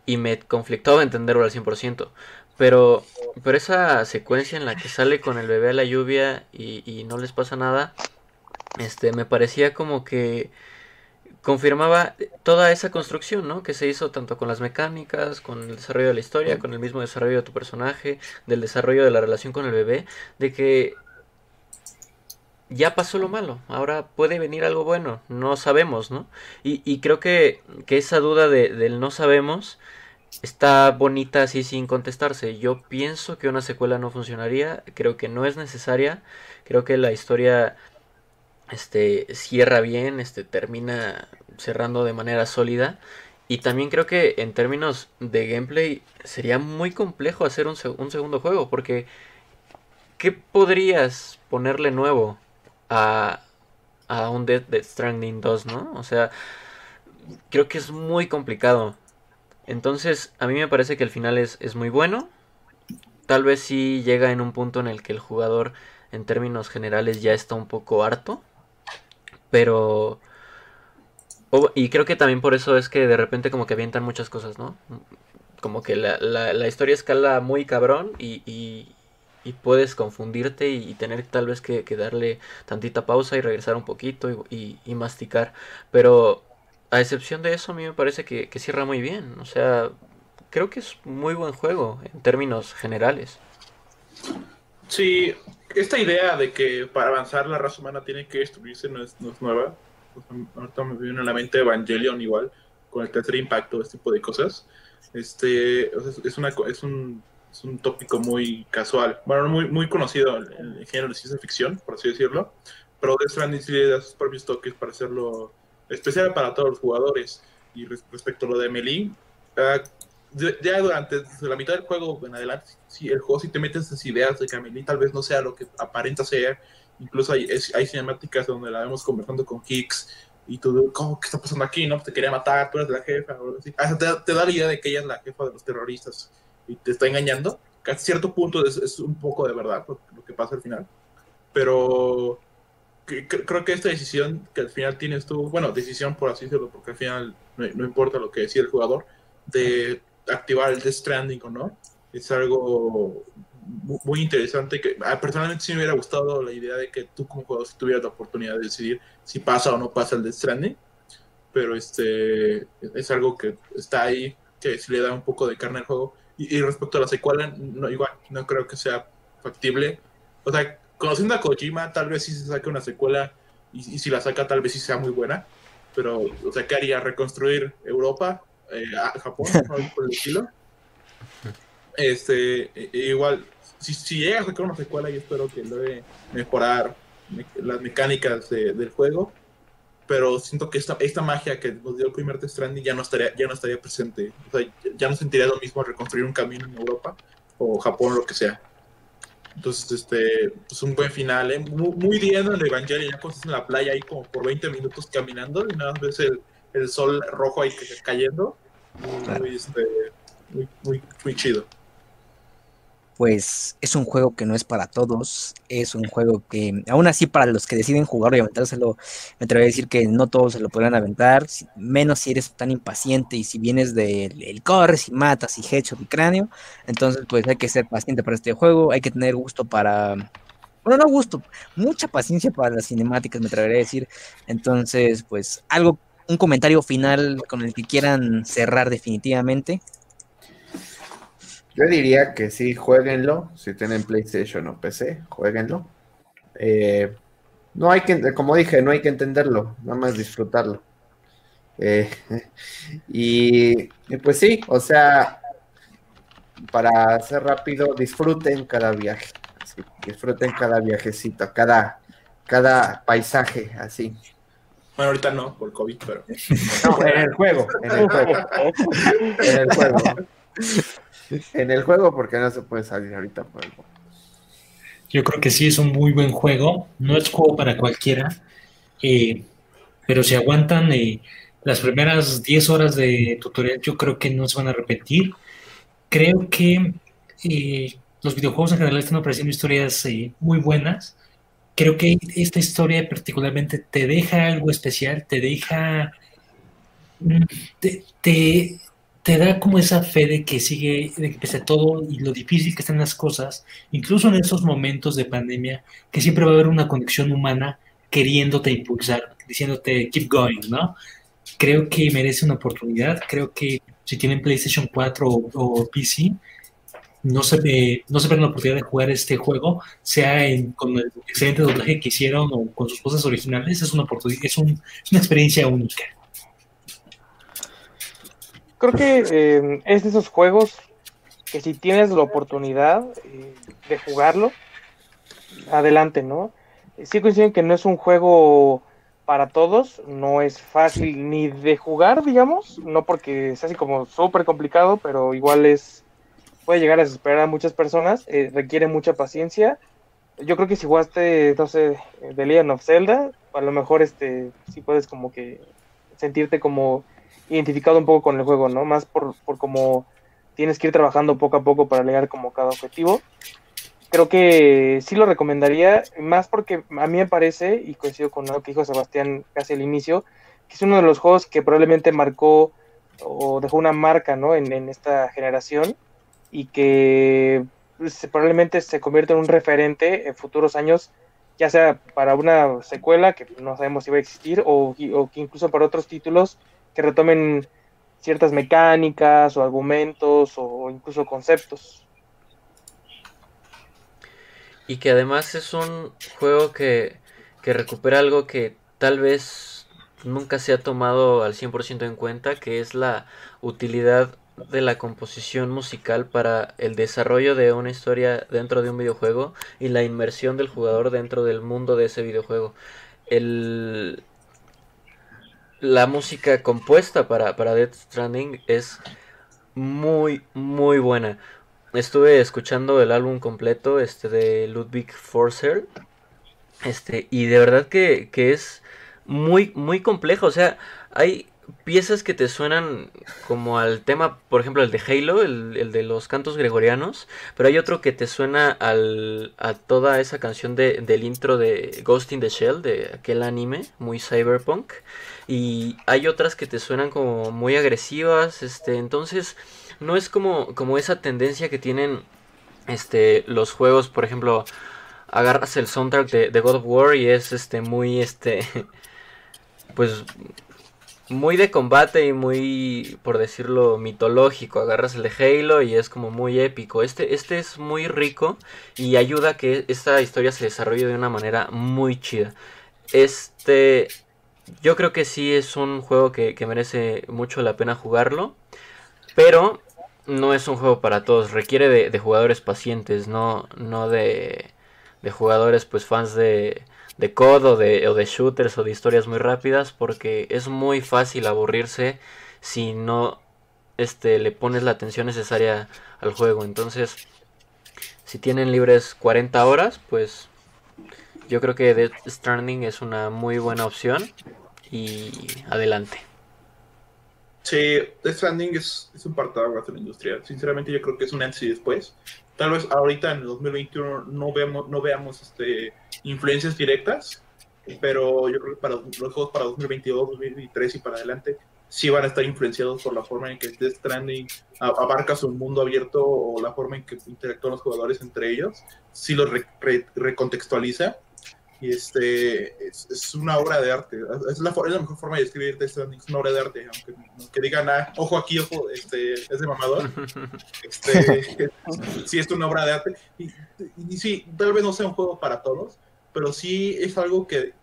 y me conflictaba entenderlo al 100%. Pero, pero esa secuencia en la que sale con el bebé a la lluvia y, y no les pasa nada, este, me parecía como que confirmaba toda esa construcción, ¿no? Que se hizo tanto con las mecánicas, con el desarrollo de la historia, con el mismo desarrollo de tu personaje, del desarrollo de la relación con el bebé, de que ya pasó lo malo, ahora puede venir algo bueno, no sabemos, ¿no? Y, y creo que, que esa duda de, del no sabemos está bonita así sin contestarse. Yo pienso que una secuela no funcionaría, creo que no es necesaria, creo que la historia este cierra bien, este termina cerrando de manera sólida y también creo que en términos de gameplay sería muy complejo hacer un, se- un segundo juego porque ¿qué podrías ponerle nuevo a, a un Death, Death Stranding 2, ¿no? O sea, creo que es muy complicado. Entonces, a mí me parece que el final es, es muy bueno. Tal vez sí llega en un punto en el que el jugador, en términos generales, ya está un poco harto. Pero... y creo que también por eso es que de repente como que avientan muchas cosas, ¿no? Como que la, la- historia escala muy cabrón y, y- puedes confundirte y, tener tal vez que, darle tantita pausa y regresar un poquito y, masticar. Pero a excepción de eso, a mí me parece que cierra muy bien. O sea, creo que es muy buen juego en términos generales. Sí, esta idea de que para avanzar la raza humana tiene que destruirse no es, no es nueva. O sea, ahorita me viene a la mente Evangelion igual, con el tercer impacto, este tipo de cosas. Este, o sea, es, una, es, un, es un tópico muy casual, bueno, muy, muy conocido en en el género de ciencia ficción, por así decirlo, pero Death Stranding le da sus propios toques para hacerlo especial para todos los jugadores. Y res- respecto a lo de Melee, de- ya durante la mitad del juego en adelante, si el juego si te metes esas ideas de que Amelie tal vez no sea lo que aparenta ser, incluso hay, es- hay cinemáticas donde la vemos conversando con Hicks y tú, ¿cómo qué está pasando aquí? No, Pues te quería matar, tú eres la jefa, o así. Hasta te, da- la idea de que ella es la jefa de los terroristas y te está engañando. Que a cierto punto es, un poco de verdad lo, que pasa al final, pero creo que esta decisión que al final tienes tú, bueno, decisión por así decirlo, porque al final no, no importa lo que decida el jugador, de activar el Death Stranding o no, es algo mu- muy interesante que ah, personalmente sí me hubiera gustado la idea de que tú como jugador tuvieras la oportunidad de decidir si pasa o no pasa el Death Stranding, pero este es algo que está ahí, que sí le da un poco de carne al juego. Y, respecto a la secuela, no, igual, no creo que sea factible. O sea, conociendo a Kojima, tal vez sí se saque una secuela y, y si la saca tal vez sí sea muy buena, pero, o sea, ¿qué haría? ¿Reconstruir Europa? Eh, a Japón, por el estilo. Este, e- e igual, si, llega a sacar una secuela, yo espero que logre mejorar me- las mecánicas de- del juego, pero siento que esta, esta magia que nos dio el primer Death Stranding ya no estaría, ya no estaría presente. O sea, ya no sentiría lo mismo reconstruir un camino en Europa o Japón, lo que sea. Entonces, este, pues un buen final, ¿eh? Muy, bien en el Evangelion, ya estás en la playa ahí como por 20 minutos caminando y nada más ves el, el sol rojo ahí cayendo. Muy, este, muy, muy, muy chido. pues es un juego que no es para todos, es un juego que, aún así, para los que deciden jugarlo y aventárselo, me atrevo a decir que no todos se lo podrán aventar, menos si eres tan impaciente y si vienes del el corres y matas y headshot y cráneo, entonces pues hay que ser paciente para este juego, hay que tener gusto para, bueno, no gusto, mucha paciencia para las cinemáticas, me atrevería a decir, entonces pues algo, un comentario final con el que quieran cerrar definitivamente. Yo diría que sí, jueguenlo. Si tienen PlayStation o PC, jueguenlo. Eh, no hay que, como dije, no hay que entenderlo, nada más disfrutarlo. Eh, y, pues sí, o sea, para ser rápido, disfruten cada viaje. disfruten cada viajecito, cada, cada paisaje, así. Bueno, ahorita no, por COVID, pero. No, en el juego, en el juego. En el juego. En el juego, porque no se puede salir ahorita por el juego. Yo creo que sí es un muy buen juego. No es juego para cualquiera. eh, pero si aguantan eh, las primeras 10 horas de tutorial, yo creo que no se van a repetir. Creo que eh, los videojuegos en general están ofreciendo historias eh, muy buenas. Creo que esta historia particularmente te deja algo especial, te deja, mm, te, te, da como esa fe de que sigue, de que pese a todo y lo difícil que están las cosas, incluso en esos momentos de pandemia, que siempre va a haber una conexión humana queriéndote impulsar, diciéndote keep going, ¿no? Creo que merece una oportunidad, creo que si tienen PlayStation 4 o, PC, no se, ve, no se ven la oportunidad de jugar este juego, sea con el excelente doblaje que hicieron o con sus cosas originales, es una oportunidad, es, un, una experiencia única creo que eh, es de esos juegos que si tienes la oportunidad eh, de jugarlo, adelante, ¿no? Sí coinciden que no es un juego para todos, no es fácil ni de jugar, digamos, no porque es así como súper complicado, pero igual es, puede llegar a desesperar a muchas personas, eh, requiere mucha paciencia. Yo creo que si jugaste, no sé, The Legend of Zelda, a lo mejor este, sí puedes como que sentirte como identificado un poco con el juego, ¿no? Más por, por cómo tienes que ir trabajando poco a poco para llegar como cada objetivo. Creo que sí lo recomendaría, más porque a mí me parece, y coincido con lo que dijo Sebastián casi al inicio, que es uno de los juegos que probablemente marcó o dejó una marca, ¿no? En, en esta generación y que pues, probablemente se convierte en un referente en futuros años, ya sea para una secuela que no sabemos si va a existir o, o que incluso para otros títulos que retomen ciertas mecánicas o argumentos o incluso conceptos. Y que además es un juego que, que recupera algo que tal vez nunca se ha tomado al 100% en cuenta, que es la utilidad de la composición musical para el desarrollo de una historia dentro de un videojuego y la inmersión del jugador dentro del mundo de ese videojuego. El, la música compuesta para, para Death Stranding es muy, muy buena. Estuve escuchando el álbum completo este de Ludwig Forcer. Este, y de verdad que, que es muy, muy complejo. O sea, hay piezas que te suenan como al tema, por ejemplo, el de Halo, el, de los cantos gregorianos, pero hay otro que te suena al, a toda esa canción de, del intro de Ghost in the Shell, de aquel anime, muy cyberpunk, y hay otras que te suenan como muy agresivas, este, entonces no es como, como esa tendencia que tienen este, los juegos, por ejemplo, agarras el soundtrack de, de God of War y es este muy este pues muy de combate y muy, por decirlo, mitológico. Agarras el de Halo y es como muy épico. Este, este es muy rico y ayuda a que esta historia se desarrolle de una manera muy chida. Este, yo creo que sí es un juego que, merece mucho la pena jugarlo. Pero no es un juego para todos. Requiere de, jugadores pacientes, no, no de, de jugadores pues fans de de COD o de, o de shooters o de historias muy rápidas porque es muy fácil aburrirse si no este, le pones la atención necesaria al juego. Entonces, si tienen libres 40 horas, pues yo creo que Death Stranding es una muy buena opción y adelante. Sí, Death Stranding es, es un partaguas en la industria. Sinceramente yo creo que es un antes y después. Tal vez ahorita en el 2021 no veamos, no veamos este, influencias directas, pero yo creo que para los juegos para 2022, 2023 y para adelante sí van a estar influenciados por la forma en que Death Stranding abarca su mundo abierto o la forma en que interactúan los jugadores entre ellos, sí lo recontextualiza y este es, una obra de arte. Es la, es la mejor forma de describir es una obra de arte, aunque, digan, ah, ojo aquí, ojo, este, es de mamador. Este, sí, es una obra de arte. Y, y, sí, tal vez no sea un juego para todos, pero sí es algo que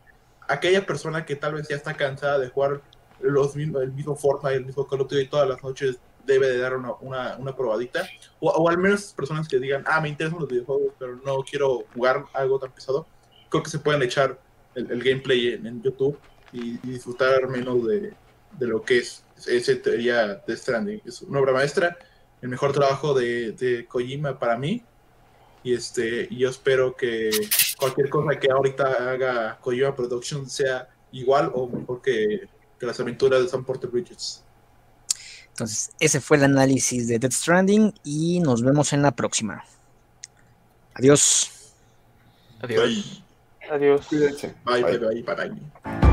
aquella persona que tal vez ya está cansada de jugar los mismos, el mismo Fortnite, el mismo Call of Duty todas las noches, debe de dar una, una, una probadita. O, o, al menos personas que digan, ah, me interesan los videojuegos, pero no quiero jugar algo tan pesado creo que se pueden echar el, gameplay en, YouTube y, disfrutar menos de, lo que es ese teoría de Stranding. Es una obra maestra, el mejor trabajo de, de Kojima para mí. Y este, yo espero que cualquier cosa que ahorita haga Kojima Productions sea igual o mejor que, que las aventuras de Sam Porter Bridges. Entonces, ese fue el análisis de Death Stranding y nos vemos en la próxima. Adiós. Adiós. Adiós. Cuídense. Bye, bye, bye, bye.